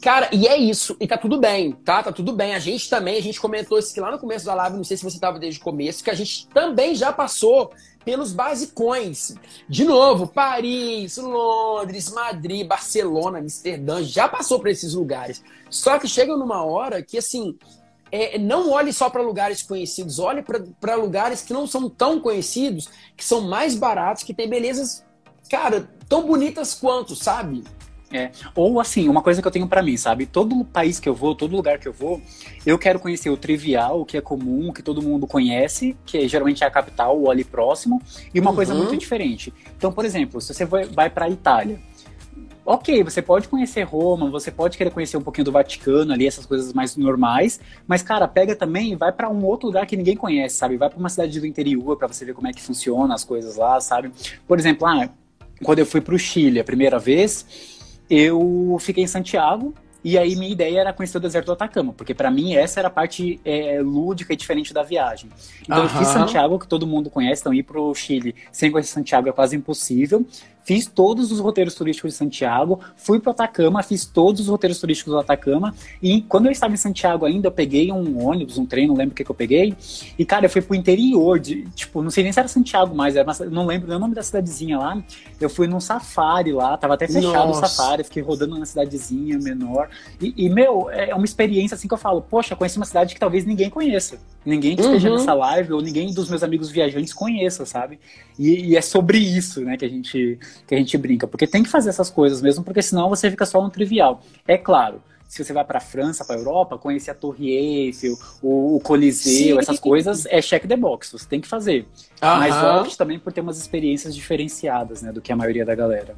Cara, e é isso, e tá tudo bem, tá? Tá tudo bem. A gente também, a gente comentou isso lá no começo da live, não sei se você tava desde o começo, que a gente também já passou pelos basicões. De novo, Paris, Londres, Madrid, Barcelona, Amsterdã, já passou por esses lugares. Só que chega numa hora que, assim, é, não olhe só para lugares conhecidos, olhe para lugares que não são tão conhecidos, que são mais baratos, que têm belezas, cara, tão bonitas quanto, sabe? É. Ou assim, uma coisa que eu tenho para mim, sabe? Todo país que eu vou, todo lugar que eu vou, eu quero conhecer o trivial, o que é comum, o que todo mundo conhece, que é, geralmente é a capital ou ali próximo, e uma uhum. coisa muito diferente. Então, por exemplo, se você vai para a Itália, ok, você pode conhecer Roma, você pode querer conhecer um pouquinho do Vaticano ali, essas coisas mais normais, mas cara, pega também e vai para um outro lugar que ninguém conhece, sabe? Vai para uma cidade do interior para você ver como é que funciona as coisas lá, sabe? Por exemplo, ah, quando eu fui para o Chile a primeira vez, eu fiquei em Santiago. E aí minha ideia era conhecer o deserto do Atacama, porque para mim essa era a parte é, lúdica e diferente da viagem. Então uhum. eu fiz Santiago, que todo mundo conhece, então ir pro Chile sem conhecer Santiago é quase impossível. Fiz todos os roteiros turísticos de Santiago, fui para Atacama, fiz todos os roteiros turísticos do Atacama. E quando eu estava em Santiago ainda, eu peguei um ônibus, um trem, não lembro o que, que eu peguei. E, cara, eu fui pro interior, de, tipo, não sei nem se era Santiago mais, era não lembro nem o nome da cidadezinha lá. Eu fui num safari lá, tava até fechado Nossa. o safari, fiquei rodando na cidadezinha menor. E, e, meu, é uma experiência assim que eu falo, poxa, conheci uma cidade que talvez ninguém conheça. Ninguém que uhum. esteja nessa live ou ninguém dos meus amigos viajantes conheça, sabe? E, e, é sobre isso, né, que a gente que a gente brinca, porque tem que fazer essas coisas mesmo, porque senão você fica só no trivial. É claro, se você vai para a França, para a Europa, conhecer a Torre Eiffel, o, o Coliseu, Sim. essas coisas, é check the box, você tem que fazer. Aham. Mas opte também por ter umas experiências diferenciadas, né, do que a maioria da galera.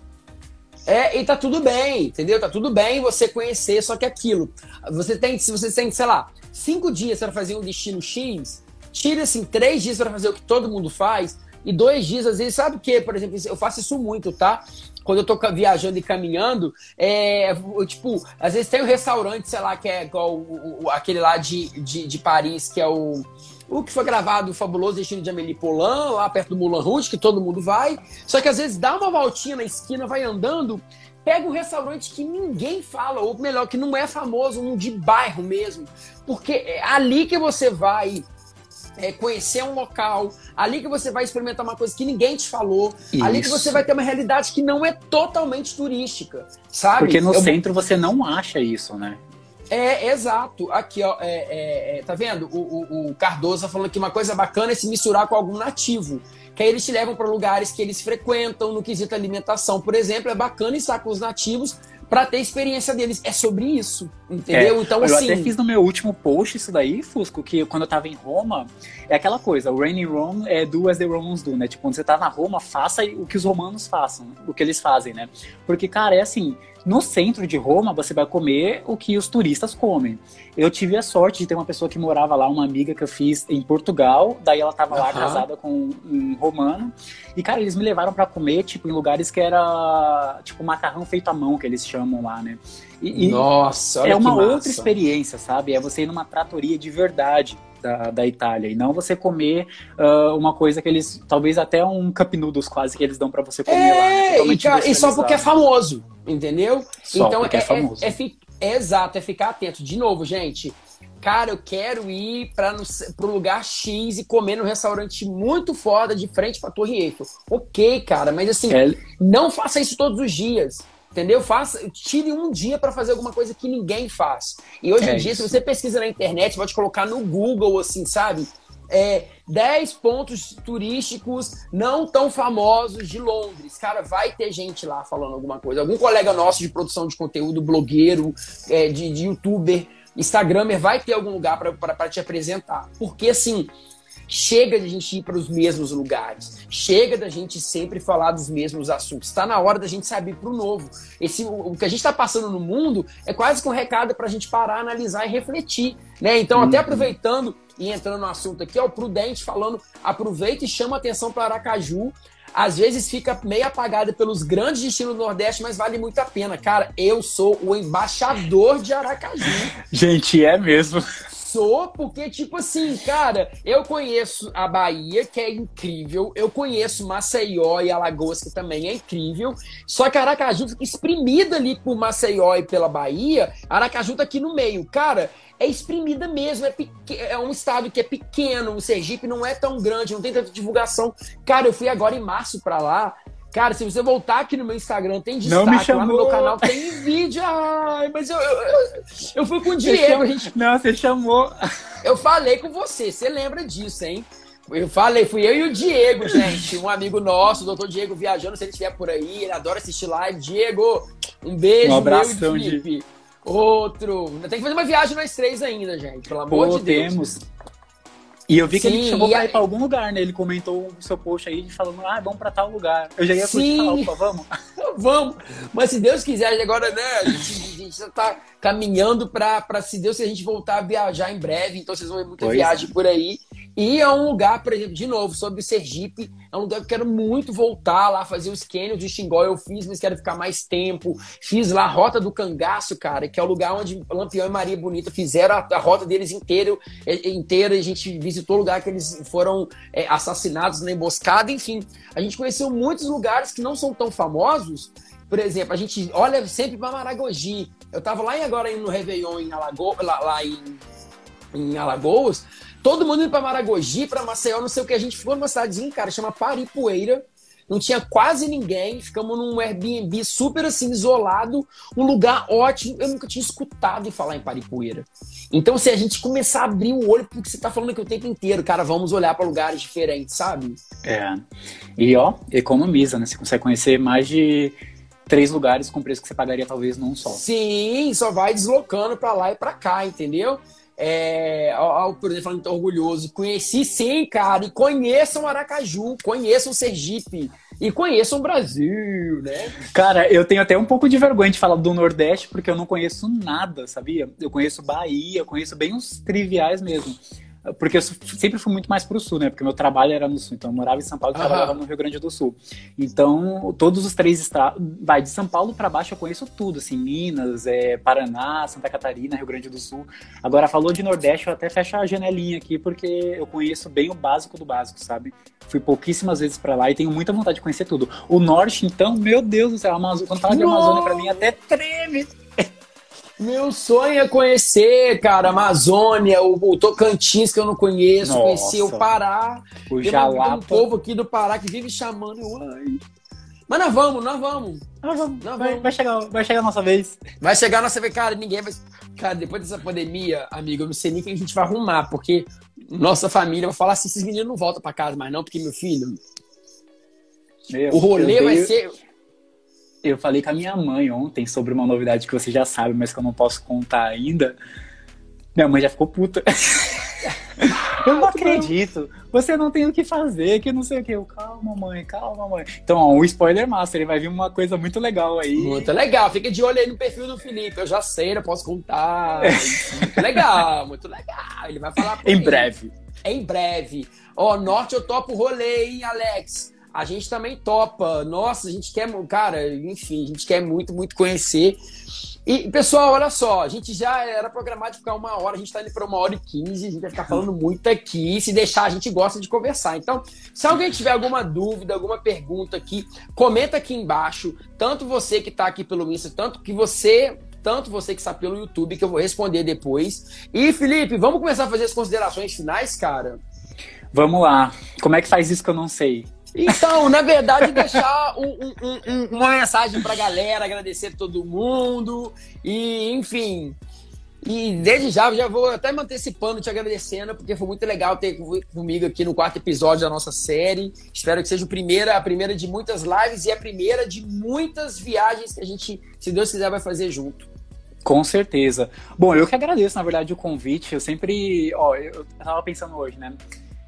É, e tá tudo bem, entendeu? Tá tudo bem você conhecer, só que aquilo. Você tem, se você tem, sei lá, cinco dias para fazer um destino X, tira assim três dias para fazer o que todo mundo faz, e dois dias, às vezes, sabe o que? Por exemplo, eu faço isso muito, tá? Quando eu tô viajando e caminhando, é, tipo, às vezes tem um restaurante, sei lá, que é igual o, o, aquele lá de, de, de, Paris, que é o. O que foi gravado, o fabuloso destino de Amélie Poulain, lá perto do Moulin Rouge, que todo mundo vai. Só que às vezes dá uma voltinha na esquina, vai andando, pega um restaurante que ninguém fala, ou melhor, que não é famoso, um de bairro mesmo. Porque é ali que você vai é, conhecer um local, ali que você vai experimentar uma coisa que ninguém te falou, Isso. ali que você vai ter uma realidade que não é totalmente turística, sabe? Porque no Eu... centro você não acha isso, né? É, exato. Aqui, ó, é, é, é, tá vendo? O, o, o Cardoso tá falando que uma coisa bacana é se misturar com algum nativo. Que aí eles te levam para lugares que eles frequentam, no quesito alimentação, por exemplo. É bacana estar com os nativos para ter experiência deles. É sobre isso, entendeu? É, então, eu assim. Eu até fiz no meu último post isso daí, Fusco, que quando eu tava em Roma, é aquela coisa, o Rain in Rome é do as the Romans do, né? Tipo, quando você tá na Roma, faça o que os romanos façam, o que eles fazem, né? Porque, cara, é assim, no centro de Roma, você vai comer o que os turistas comem. Eu tive a sorte de ter uma pessoa que morava lá, uma amiga que eu fiz em Portugal, daí ela tava uhum. lá casada com um romano. E, cara, eles me levaram para comer, tipo, em lugares que era, tipo, macarrão feito à mão, que eles chamam lá, né? E, Nossa, É uma outra experiência, sabe? É você ir numa tratoria de verdade. Da, da, Itália e não você comer uh, uma coisa que eles talvez até um cup noodles quase que eles dão para você comer é, lá né? e, cara, e, só porque é famoso entendeu? Só então é, é, famoso. É, é, exato, é ficar atento. De novo, gente. Cara, eu quero ir para o lugar X e comer num restaurante muito foda de frente para Torre Eiffel. Ok, cara, mas assim, é. não faça isso todos os dias. Entendeu? Faça, tire um dia para fazer alguma coisa que ninguém faz. E hoje em é dia, isso. se você pesquisa na internet, pode colocar no Google, assim, sabe? é, 10 pontos turísticos não tão famosos de Londres. Cara, vai ter gente lá falando alguma coisa. Algum colega nosso de produção de conteúdo, blogueiro, é, de, de youtuber, Instagramer, vai ter algum lugar para te apresentar. Porque, assim, Chega de a gente ir para os mesmos lugares. Chega da gente sempre falar dos mesmos assuntos. Está na hora da gente saber para o novo. Esse, o, o que a gente está passando no mundo é quase que um recado para a gente parar, analisar e refletir. Né? Então, uhum. até aproveitando e entrando no assunto aqui, ó, o Prudente falando, aproveita e chama atenção para Aracaju. Às vezes fica meio apagada pelos grandes destinos do Nordeste, mas vale muito a pena. Cara, eu sou o embaixador de Aracaju. Gente, é mesmo sou, porque, tipo assim, cara, eu conheço a Bahia, que é incrível, eu conheço Maceió e Alagoas, que também é incrível, só que Aracaju fica exprimida ali por Maceió e pela Bahia, Aracaju tá aqui no meio. Cara, é exprimida mesmo, é, é um estado que é pequeno, o Sergipe não é tão grande, não tem tanta divulgação. Cara, eu fui agora em março para lá, Cara, se você voltar aqui no meu Instagram, tem destaque lá no meu canal, tem vídeo. Ai, mas eu, eu, eu fui com o Diego. Gente... Não, você chamou. Eu falei com você, você lembra disso, hein? Eu falei, fui eu e o Diego, gente, um amigo nosso, o doutor Diego viajando, se ele estiver por aí, ele adora assistir live. Diego, um beijo, um meu e Felipe. De... Outro. Tem que fazer uma viagem nós três ainda, gente, pelo amor Pô, de Deus. Temos. E eu vi que Sim, ele chamou pra a... ir pra algum lugar, né? Ele comentou o seu post aí falando, ah, vamos pra tal lugar. Eu já ia curtir falar, opa, vamos. vamos. Mas se Deus quiser, agora, né, a gente, a gente já tá caminhando pra, pra, se Deus quiser, a gente voltar a viajar em breve. Então vocês vão ver muita pois viagem é. por aí. E é um lugar, por exemplo, de novo, sobre o Sergipe, é um lugar que eu quero muito voltar lá, fazer os canyons de Xingó. Eu fiz, mas quero ficar mais tempo. Fiz lá a Rota do Cangaço, cara, que é o lugar onde Lampião e Maria Bonita fizeram a, a rota deles inteiro, é, inteira. A gente visitou o lugar que eles foram é, assassinados na emboscada. Enfim, a gente conheceu muitos lugares que não são tão famosos. Por exemplo, a gente olha sempre para Maragogi. Eu tava lá em, agora no Réveillon em Alagoas, lá, lá em, em Alagoas. Todo mundo indo pra Maragogi, pra Maceió, não sei o que. A gente ficou numa cidadezinha, cara, chama Paripoeira. Não tinha quase ninguém. Ficamos num Airbnb super assim, isolado. Um lugar ótimo. Eu nunca tinha escutado falar em Paripoeira. Então, se a gente começar a abrir o olho porque você tá falando aqui o tempo inteiro, cara, vamos olhar para lugares diferentes, sabe? É. E ó, economiza, né? Você consegue conhecer mais de três lugares com preço que você pagaria talvez num só. Sim, só vai deslocando para lá e para cá, entendeu? É, ao, por exemplo, falando orgulhoso, conheci sim, cara, e conheçam Aracaju, conheçam Sergipe e conheçam o Brasil, né? Cara, eu tenho até um pouco de vergonha de falar do Nordeste, porque eu não conheço nada, sabia? Eu conheço Bahia, eu conheço bem os triviais mesmo. Porque eu sempre fui muito mais para o sul, né? Porque meu trabalho era no sul. Então eu morava em São Paulo e trabalhava no Rio Grande do Sul. Então, todos os três estados. Vai, de São Paulo para baixo eu conheço tudo, assim, Minas, é, Paraná, Santa Catarina, Rio Grande do Sul. Agora, falou de Nordeste, eu até fecho a janelinha aqui, porque eu conheço bem o básico do básico, sabe? Fui pouquíssimas vezes para lá e tenho muita vontade de conhecer tudo. O Norte, então, meu Deus do céu, quando fala de Amazônia, para mim até treme. Meu sonho é conhecer, cara, Amazônia, o, o Tocantins, que eu não conheço, Nossa. conhecer o Pará. O tem Jalapa. um povo aqui do Pará que vive chamando. Ai. Mas nós vamos, nós vamos. Nós vamos. Nós vamos. Vai, chegar, vai chegar a nossa vez. Vai chegar a nossa vez, cara. Ninguém vai. Cara, depois dessa pandemia, amigo, eu não sei nem quem a gente vai arrumar, porque nossa família vai falar assim: esses meninos não voltam para casa mais, não, porque meu filho. Meu, o rolê vai ser eu falei com a minha mãe ontem sobre uma novidade que você já sabe, mas que eu não posso contar ainda. Minha mãe já ficou puta. eu não acredito. Você não tem o que fazer, que não sei o que. Eu, calma, mãe, calma, mãe. Então, ó, um spoiler master, ele vai vir uma coisa muito legal aí. Muito legal. Fica de olho aí no perfil do Felipe. Eu já sei, eu posso contar. muito legal, muito legal. Ele vai falar Em mim. breve. Em breve. Ó, Norte eu topo rolê, hein, Alex? A gente também topa. Nossa, a gente quer, cara, enfim, a gente quer muito, muito conhecer. E, pessoal, olha só, a gente já era programado de ficar uma hora, a gente está indo para uma hora e quinze, a gente vai ficar falando muito aqui. Se deixar, a gente gosta de conversar. Então, se alguém tiver alguma dúvida, alguma pergunta aqui, comenta aqui embaixo. Tanto você que está aqui pelo Insta, tanto que você tanto você que está pelo YouTube, que eu vou responder depois. E, Felipe, vamos começar a fazer as considerações finais, cara? Vamos lá. Como é que faz isso que eu não sei? Então, na verdade, deixar um, um, um, uma mensagem pra galera, agradecer todo mundo e, enfim. E desde já, já vou até me antecipando, te agradecendo, porque foi muito legal ter comigo aqui no quarto episódio da nossa série. Espero que seja a primeira, a primeira de muitas lives e a primeira de muitas viagens que a gente, se Deus quiser, vai fazer junto. Com certeza. Bom, eu que agradeço, na verdade, o convite. Eu sempre. Ó, eu tava pensando hoje, né?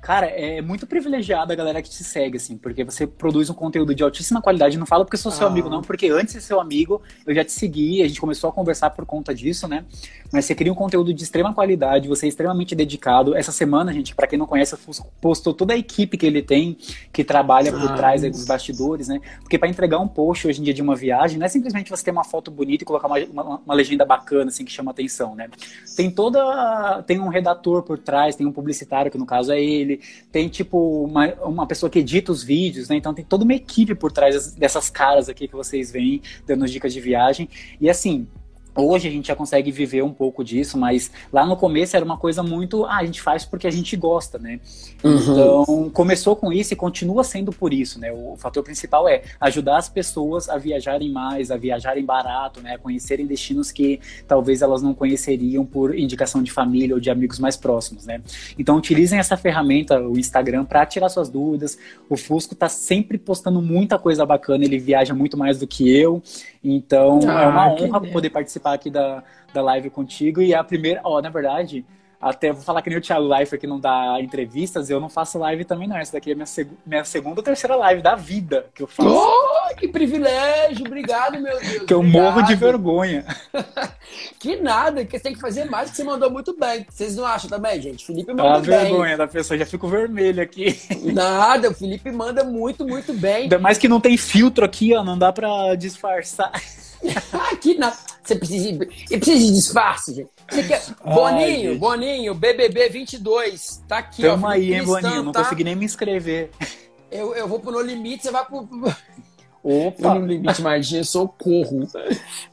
Cara, é muito privilegiada a galera que te segue, assim, porque você produz um conteúdo de altíssima qualidade. Não fala porque sou seu ah. amigo, não, porque antes de ser seu amigo, eu já te segui, a gente começou a conversar por conta disso, né? Mas você cria um conteúdo de extrema qualidade, você é extremamente dedicado. Essa semana, gente, para quem não conhece, postou toda a equipe que ele tem, que trabalha por ah, trás aí, dos bastidores, né? Porque para entregar um post hoje em dia de uma viagem, não é simplesmente você ter uma foto bonita e colocar uma, uma, uma legenda bacana, assim, que chama atenção, né? Tem toda. Tem um redator por trás, tem um publicitário, que no caso é ele tem tipo uma, uma pessoa que edita os vídeos, né? Então tem toda uma equipe por trás dessas caras aqui que vocês veem dando dicas de viagem. E assim, Hoje a gente já consegue viver um pouco disso, mas lá no começo era uma coisa muito, ah, a gente faz porque a gente gosta, né? Uhum. Então, começou com isso e continua sendo por isso, né? O fator principal é ajudar as pessoas a viajarem mais, a viajarem barato, né? A conhecerem destinos que talvez elas não conheceriam por indicação de família ou de amigos mais próximos, né? Então, utilizem essa ferramenta, o Instagram, para tirar suas dúvidas. O Fusco tá sempre postando muita coisa bacana, ele viaja muito mais do que eu. Então, ah, é uma honra poder participar aqui da, da live contigo. E a primeira, ó, na verdade, até vou falar que nem o Thiago Life que não dá entrevistas, eu não faço live também, não. Essa daqui é minha, seg minha segunda ou terceira live da vida que eu faço. Oh, que privilégio! Obrigado, meu Deus. que eu obrigado. morro de vergonha. que nada, que você tem que fazer mais, que você mandou muito bem. Vocês não acham também, gente? Felipe manda a bem. Vergonha da pessoa, já fico vermelho aqui. Nada, o Felipe manda muito, muito bem. Ainda mais que não tem filtro aqui, ó, não dá pra disfarçar. Aqui não. Você precisa, de, precisa de disfarce, gente. Quer... Boninho, Boninho, BBB 22. Tá aqui, Tamo ó. aí, hein, Boninho. Não tá? consegui nem me inscrever. Eu, eu vou pro No Limite, você vai pro. Opa! No Limite Magia, socorro.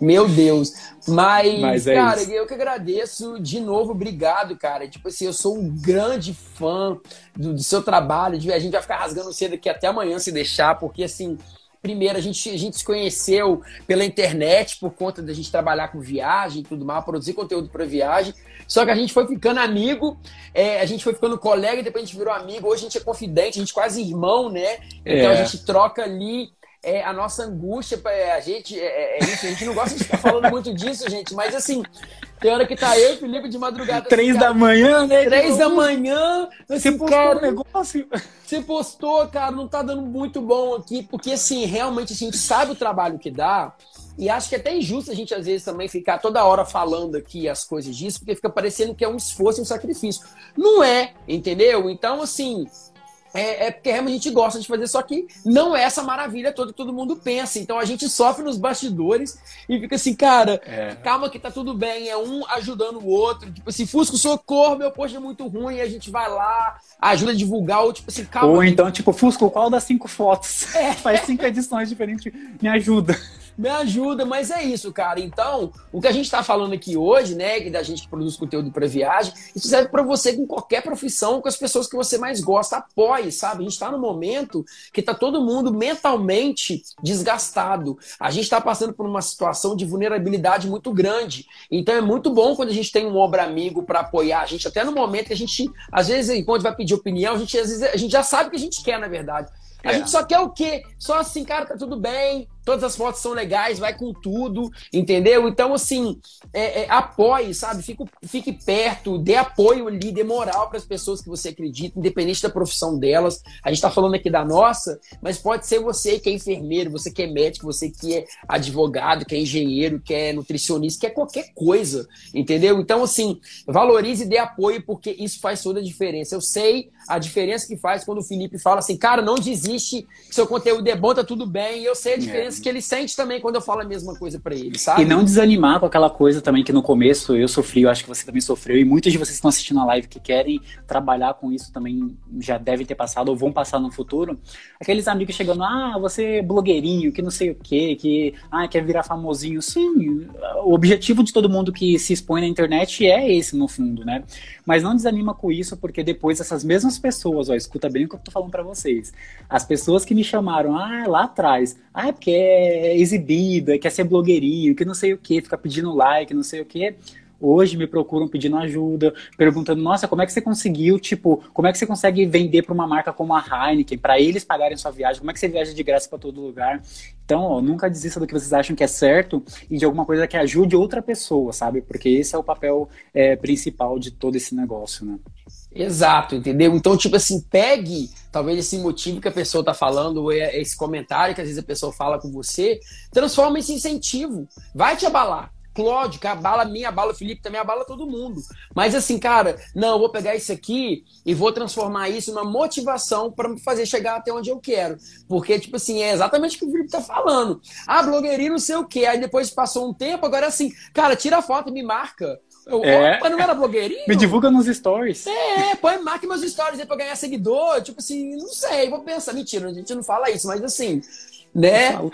Meu Deus. Mas, Mas é cara, isso. eu que agradeço de novo, obrigado, cara. Tipo assim, eu sou um grande fã do, do seu trabalho. A gente vai ficar rasgando cedo aqui até amanhã se deixar, porque assim Primeiro, a gente, a gente se conheceu pela internet por conta da gente trabalhar com viagem e tudo mais, produzir conteúdo para viagem. Só que a gente foi ficando amigo, é, a gente foi ficando colega e depois a gente virou amigo. Hoje a gente é confidente, a gente é quase irmão, né? Então é. a gente troca ali é, a nossa angústia, a gente, é, é, é, isso, a gente não gosta de ficar falando muito disso, gente, mas assim, tem hora que tá eu e Felipe de madrugada. Três assim, da manhã, né? Três da manhã. Assim, você postou cara, um negócio. Você postou, cara, não tá dando muito bom aqui, porque assim, realmente assim, a gente sabe o trabalho que dá. E acho que é até injusto a gente, às vezes, também ficar toda hora falando aqui as coisas disso, porque fica parecendo que é um esforço e um sacrifício. Não é, entendeu? Então, assim, é, é, porque realmente a gente gosta de fazer, só que não é essa maravilha toda que todo mundo pensa. Então a gente sofre nos bastidores e fica assim, cara, é. calma que tá tudo bem, é um ajudando o outro. Tipo assim, Fusco, socorro, meu post é muito ruim, a gente vai lá, ajuda a divulgar, ou tipo assim, calma. Ou então, tipo, Fusco, qual das cinco fotos? É. Faz cinco edições diferentes, me ajuda me ajuda, mas é isso, cara. Então, o que a gente está falando aqui hoje, né, da gente que produz conteúdo para viagem, isso serve para você com qualquer profissão, com as pessoas que você mais gosta, apoie, sabe? A gente está no momento que está todo mundo mentalmente desgastado. A gente está passando por uma situação de vulnerabilidade muito grande. Então, é muito bom quando a gente tem um obra amigo para apoiar a gente, até no momento que a gente, às vezes, quando vai pedir opinião, a gente, às vezes, a gente já sabe o que a gente quer, na verdade. A é. gente só quer o quê? Só assim, cara, tá tudo bem, todas as fotos são legais, vai com tudo, entendeu? Então, assim, é, é, apoie, sabe? Fique, fique perto, dê apoio ali, dê moral para as pessoas que você acredita, independente da profissão delas. A gente está falando aqui da nossa, mas pode ser você que é enfermeiro, você que é médico, você que é advogado, que é engenheiro, que é nutricionista, que é qualquer coisa, entendeu? Então, assim, valorize e dê apoio, porque isso faz toda a diferença. Eu sei a diferença que faz quando o Felipe fala assim, cara, não desiste, seu conteúdo é bom, tá tudo bem. Eu sei a diferença que ele sente também quando eu falo a mesma coisa para ele, sabe? E não desanimar com aquela coisa também que no começo eu sofri, eu acho que você também sofreu, e muitos de vocês que estão assistindo a live que querem trabalhar com isso também já devem ter passado ou vão passar no futuro. Aqueles amigos chegando, ah, você é blogueirinho, que não sei o quê, que ah, quer virar famosinho. Sim, o objetivo de todo mundo que se expõe na internet é esse, no fundo, né? Mas não desanima com isso, porque depois essas mesmas pessoas, ó, escuta bem o que eu tô falando para vocês. As pessoas que me chamaram, ah, lá atrás, ah, é porque é exibida, quer ser blogueirinho, que não sei o que, fica pedindo like, não sei o que. hoje me procuram pedindo ajuda, perguntando, nossa, como é que você conseguiu, tipo, como é que você consegue vender para uma marca como a Heineken, para eles pagarem sua viagem, como é que você viaja de graça para todo lugar? Então, ó, nunca desista do que vocês acham que é certo e de alguma coisa que ajude outra pessoa, sabe? Porque esse é o papel é, principal de todo esse negócio, né? Exato, entendeu? Então, tipo assim, pegue talvez esse motivo que a pessoa tá falando, ou é esse comentário que às vezes a pessoa fala com você, transforma esse incentivo. Vai te abalar. Cláudio, que abala mim, abala o Felipe, também abala todo mundo. Mas assim, cara, não, eu vou pegar isso aqui e vou transformar isso numa motivação para me fazer chegar até onde eu quero. Porque, tipo assim, é exatamente o que o Felipe tá falando. Ah, blogueirinho não sei o quê. Aí depois passou um tempo, agora assim, cara, tira a foto e me marca. Eu, é. Opa, não era blogueirinho? Me divulga nos stories. É, põe, marque meus stories aí pra ganhar seguidor. Tipo assim, não sei, vou pensar. Mentira, a gente não fala isso, mas assim, né? Eu,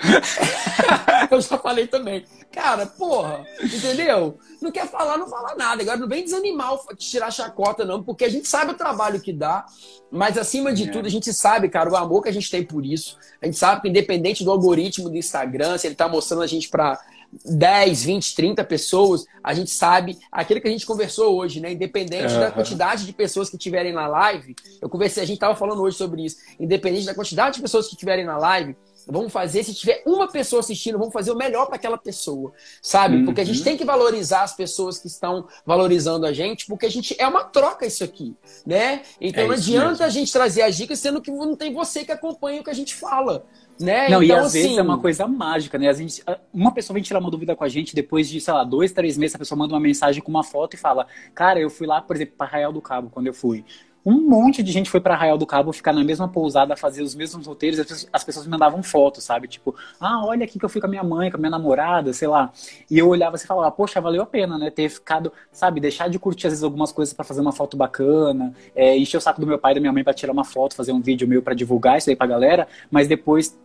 eu já falei também. Cara, porra, entendeu? Não quer falar, não fala nada. Agora não vem desanimar, tirar chacota, não, porque a gente sabe o trabalho que dá, mas acima de é. tudo, a gente sabe, cara, o amor que a gente tem por isso. A gente sabe que, independente do algoritmo do Instagram, se ele tá mostrando a gente pra 10, 20, 30 pessoas, a gente sabe aquilo que a gente conversou hoje, né? Independente uhum. da quantidade de pessoas que tiverem na live, eu conversei, a gente tava falando hoje sobre isso. Independente da quantidade de pessoas que tiverem na live, Vamos fazer, se tiver uma pessoa assistindo, vamos fazer o melhor para aquela pessoa, sabe? Uhum. Porque a gente tem que valorizar as pessoas que estão valorizando a gente, porque a gente é uma troca isso aqui, né? Então é não adianta mesmo. a gente trazer as dicas sendo que não tem você que acompanha o que a gente fala. Né? Não, então, e às assim... vezes é uma coisa mágica, né? A gente, uma pessoa vem tirar uma dúvida com a gente, depois de, sei lá, dois, três meses, a pessoa manda uma mensagem com uma foto e fala: Cara, eu fui lá, por exemplo, para Arraial do Cabo, quando eu fui um monte de gente foi para Arraial do Cabo ficar na mesma pousada, fazer os mesmos roteiros, as pessoas, me mandavam fotos, sabe? Tipo, ah, olha aqui que eu fui com a minha mãe, com a minha namorada, sei lá. E eu olhava assim e falava, poxa, valeu a pena, né? Ter ficado, sabe, deixar de curtir às vezes algumas coisas para fazer uma foto bacana, é, encher o saco do meu pai e da minha mãe para tirar uma foto, fazer um vídeo meu para divulgar isso aí pra galera, mas depois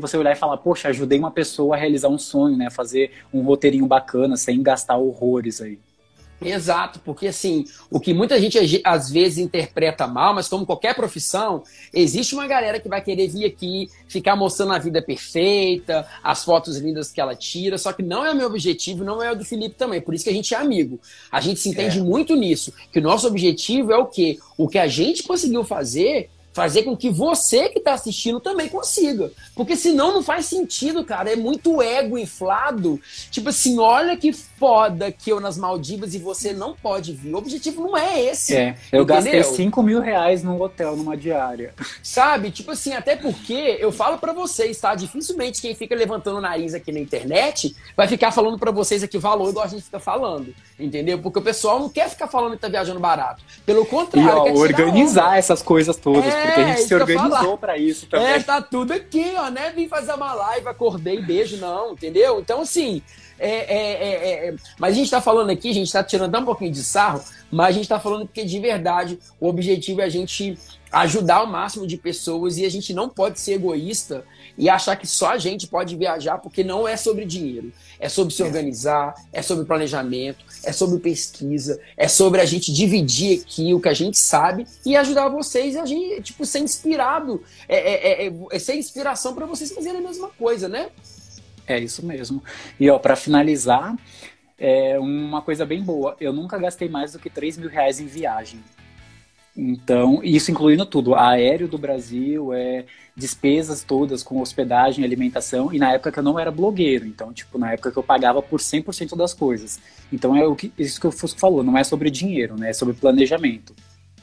você olhar e falar, poxa, ajudei uma pessoa a realizar um sonho, né? Fazer um roteirinho bacana, sem gastar horrores aí. Exato, porque assim, o que muita gente às vezes interpreta mal, mas como qualquer profissão, existe uma galera que vai querer vir aqui, ficar mostrando a vida perfeita, as fotos lindas que ela tira, só que não é o meu objetivo, não é o do Felipe também, por isso que a gente é amigo. A gente se entende é. muito nisso, que o nosso objetivo é o quê? O que a gente conseguiu fazer fazer com que você que está assistindo também consiga. Porque senão não faz sentido, cara. É muito ego inflado. Tipo assim, olha que foda que eu nas Maldivas e você não pode vir. O objetivo não é esse. É, eu entendeu? gastei 5 mil reais num hotel, numa diária. Sabe? Tipo assim, até porque eu falo para vocês, tá? Dificilmente quem fica levantando o nariz aqui na internet vai ficar falando para vocês aqui o valor igual a gente fica falando. Entendeu? Porque o pessoal não quer ficar falando que tá viajando barato. Pelo contrário, e, ó, organizar essas coisas todas. É, porque a gente se organizou para isso também. É, tá tudo aqui, ó, né? Vim fazer uma live, acordei, beijo, não, entendeu? Então, assim, é, é, é, é, mas a gente está falando aqui, a gente está tirando um pouquinho de sarro, mas a gente está falando porque de verdade o objetivo é a gente ajudar o máximo de pessoas e a gente não pode ser egoísta e achar que só a gente pode viajar, porque não é sobre dinheiro. É sobre se organizar, é sobre planejamento, é sobre pesquisa, é sobre a gente dividir aqui o que a gente sabe e ajudar vocês a gente, tipo, ser inspirado, é, é, é, é ser inspiração para vocês fazerem a mesma coisa, né? É isso mesmo. E ó, para finalizar, é uma coisa bem boa. Eu nunca gastei mais do que 3 mil reais em viagem. Então, isso incluindo tudo, aéreo do Brasil, é despesas todas com hospedagem, alimentação, e na época que eu não era blogueiro, então, tipo, na época que eu pagava por 100% das coisas. Então, é o que, isso que o Fusco falou, não é sobre dinheiro, né, é sobre planejamento.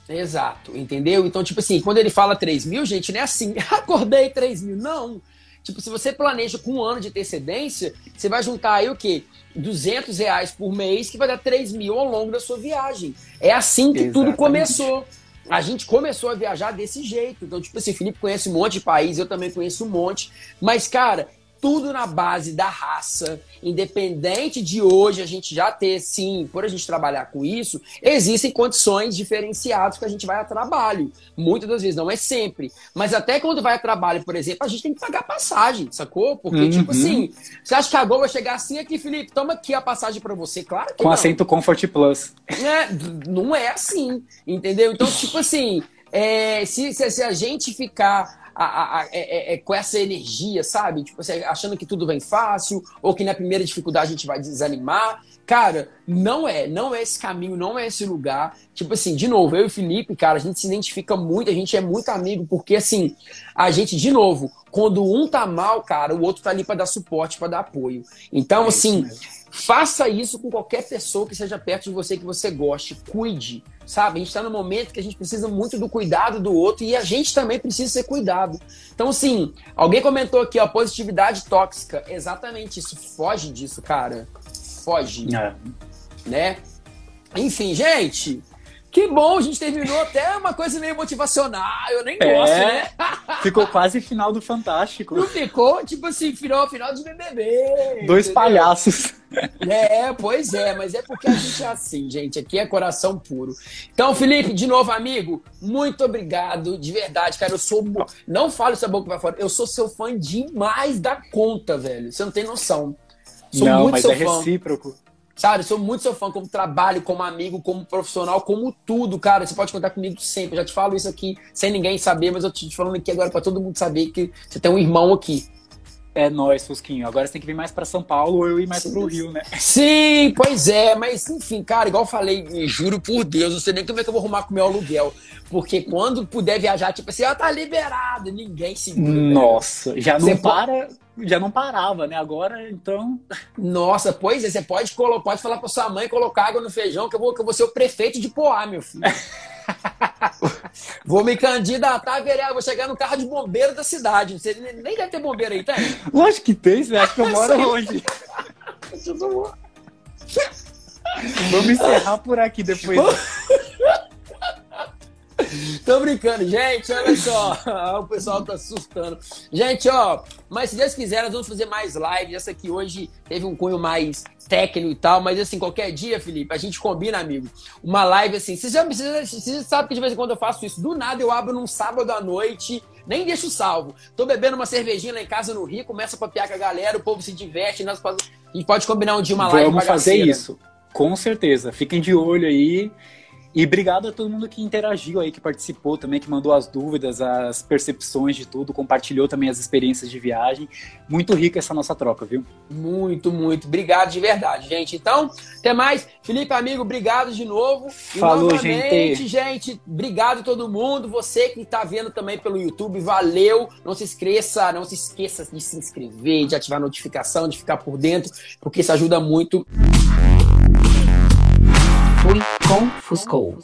Exato, entendeu? Então, tipo assim, quando ele fala 3 mil, gente, não é assim, acordei 3 mil, não. Tipo, se você planeja com um ano de antecedência, você vai juntar aí o quê? 200 reais por mês, que vai dar 3 mil ao longo da sua viagem. É assim que Exatamente. tudo começou. A gente começou a viajar desse jeito. Então, tipo assim, Felipe conhece um monte de país, eu também conheço um monte. Mas, cara, tudo na base da raça, independente de hoje a gente já ter, sim, por a gente trabalhar com isso, existem condições diferenciadas que a gente vai a trabalho. Muitas das vezes, não é sempre. Mas até quando vai a trabalho, por exemplo, a gente tem que pagar passagem, sacou? Porque, uhum. tipo assim, você acha que a Gol vai chegar assim aqui, Felipe, toma aqui a passagem para você? Claro que Com não. assento Comfort Plus. É, não é assim, entendeu? Então, tipo assim, é, se, se, se a gente ficar a, a, a, é, é, com essa energia, sabe? Tipo, você achando que tudo vem fácil, ou que na primeira dificuldade a gente vai desanimar. Cara, não é, não é esse caminho, não é esse lugar. Tipo assim, de novo, eu e o Felipe, cara, a gente se identifica muito, a gente é muito amigo, porque assim, a gente, de novo, quando um tá mal, cara, o outro tá ali para dar suporte, para dar apoio. Então, é assim, faça isso com qualquer pessoa que seja perto de você, que você goste. Cuide, sabe? A gente tá no momento que a gente precisa muito do cuidado do outro e a gente também precisa ser cuidado. Então, assim, alguém comentou aqui, ó, positividade tóxica. Exatamente isso. Foge disso, cara foge. É. Né? Enfim, gente, que bom, a gente terminou até uma coisa meio motivacional, eu nem gosto, é, né? ficou quase final do Fantástico. Não ficou, tipo assim, final, final de BBB. Dois entendeu? palhaços. É, pois é, mas é porque a gente é assim, gente, aqui é coração puro. Então, Felipe, de novo, amigo, muito obrigado, de verdade, cara, eu sou, não falo essa boca pra fora, eu sou seu fã demais da conta, velho, você não tem noção. Sou não, muito mas seu é fã. recíproco. Sabe, sou muito seu fã como trabalho, como amigo, como profissional, como tudo, cara. Você pode contar comigo sempre. Eu já te falo isso aqui sem ninguém saber, mas eu te falando aqui agora para todo mundo saber que você tem um irmão aqui. É nós, Fusquinho. Agora você tem que vir mais para São Paulo ou eu ir mais Sim. pro Rio, né? Sim, pois é. Mas enfim, cara, igual eu falei, juro por Deus, não sei nem como é que eu vou arrumar com o meu aluguel. Porque quando puder viajar, tipo assim, ó, tá liberado, ninguém segura. Nossa, já não para já não parava, né? Agora, então. Nossa, pois é, você pode, pode falar pra sua mãe colocar água no feijão, que eu vou, que eu vou ser o prefeito de Poá, meu filho. vou me candidatar, vereador, vou chegar no carro de bombeiro da cidade. Você nem deve ter bombeiro aí, tem? Lógico que tem, você acha que eu moro longe. Vamos encerrar por aqui depois. Tô brincando, gente, olha só. o pessoal tá assustando. Gente, ó, mas se Deus quiser, nós vamos fazer mais lives. Essa aqui hoje teve um cunho mais técnico e tal, mas assim, qualquer dia, Felipe, a gente combina, amigo. Uma live assim. Você já precisa, você sabe que de vez em quando eu faço isso. Do nada eu abro num sábado à noite, nem deixo salvo. Tô bebendo uma cervejinha lá em casa no Rio, começa a papiar com a galera, o povo se diverte. Nós, a gente pode combinar um dia uma live. Vamos fazer isso. Com certeza. Fiquem de olho aí. E obrigado a todo mundo que interagiu aí, que participou também, que mandou as dúvidas, as percepções de tudo, compartilhou também as experiências de viagem. Muito rica essa nossa troca, viu? Muito, muito. Obrigado de verdade, gente. Então, até mais. Felipe, amigo, obrigado de novo. Falou, e gente. gente. Obrigado a todo mundo. Você que está vendo também pelo YouTube, valeu. Não se esqueça, não se esqueça de se inscrever, de ativar a notificação, de ficar por dentro, porque isso ajuda muito. Fui com Fuscou.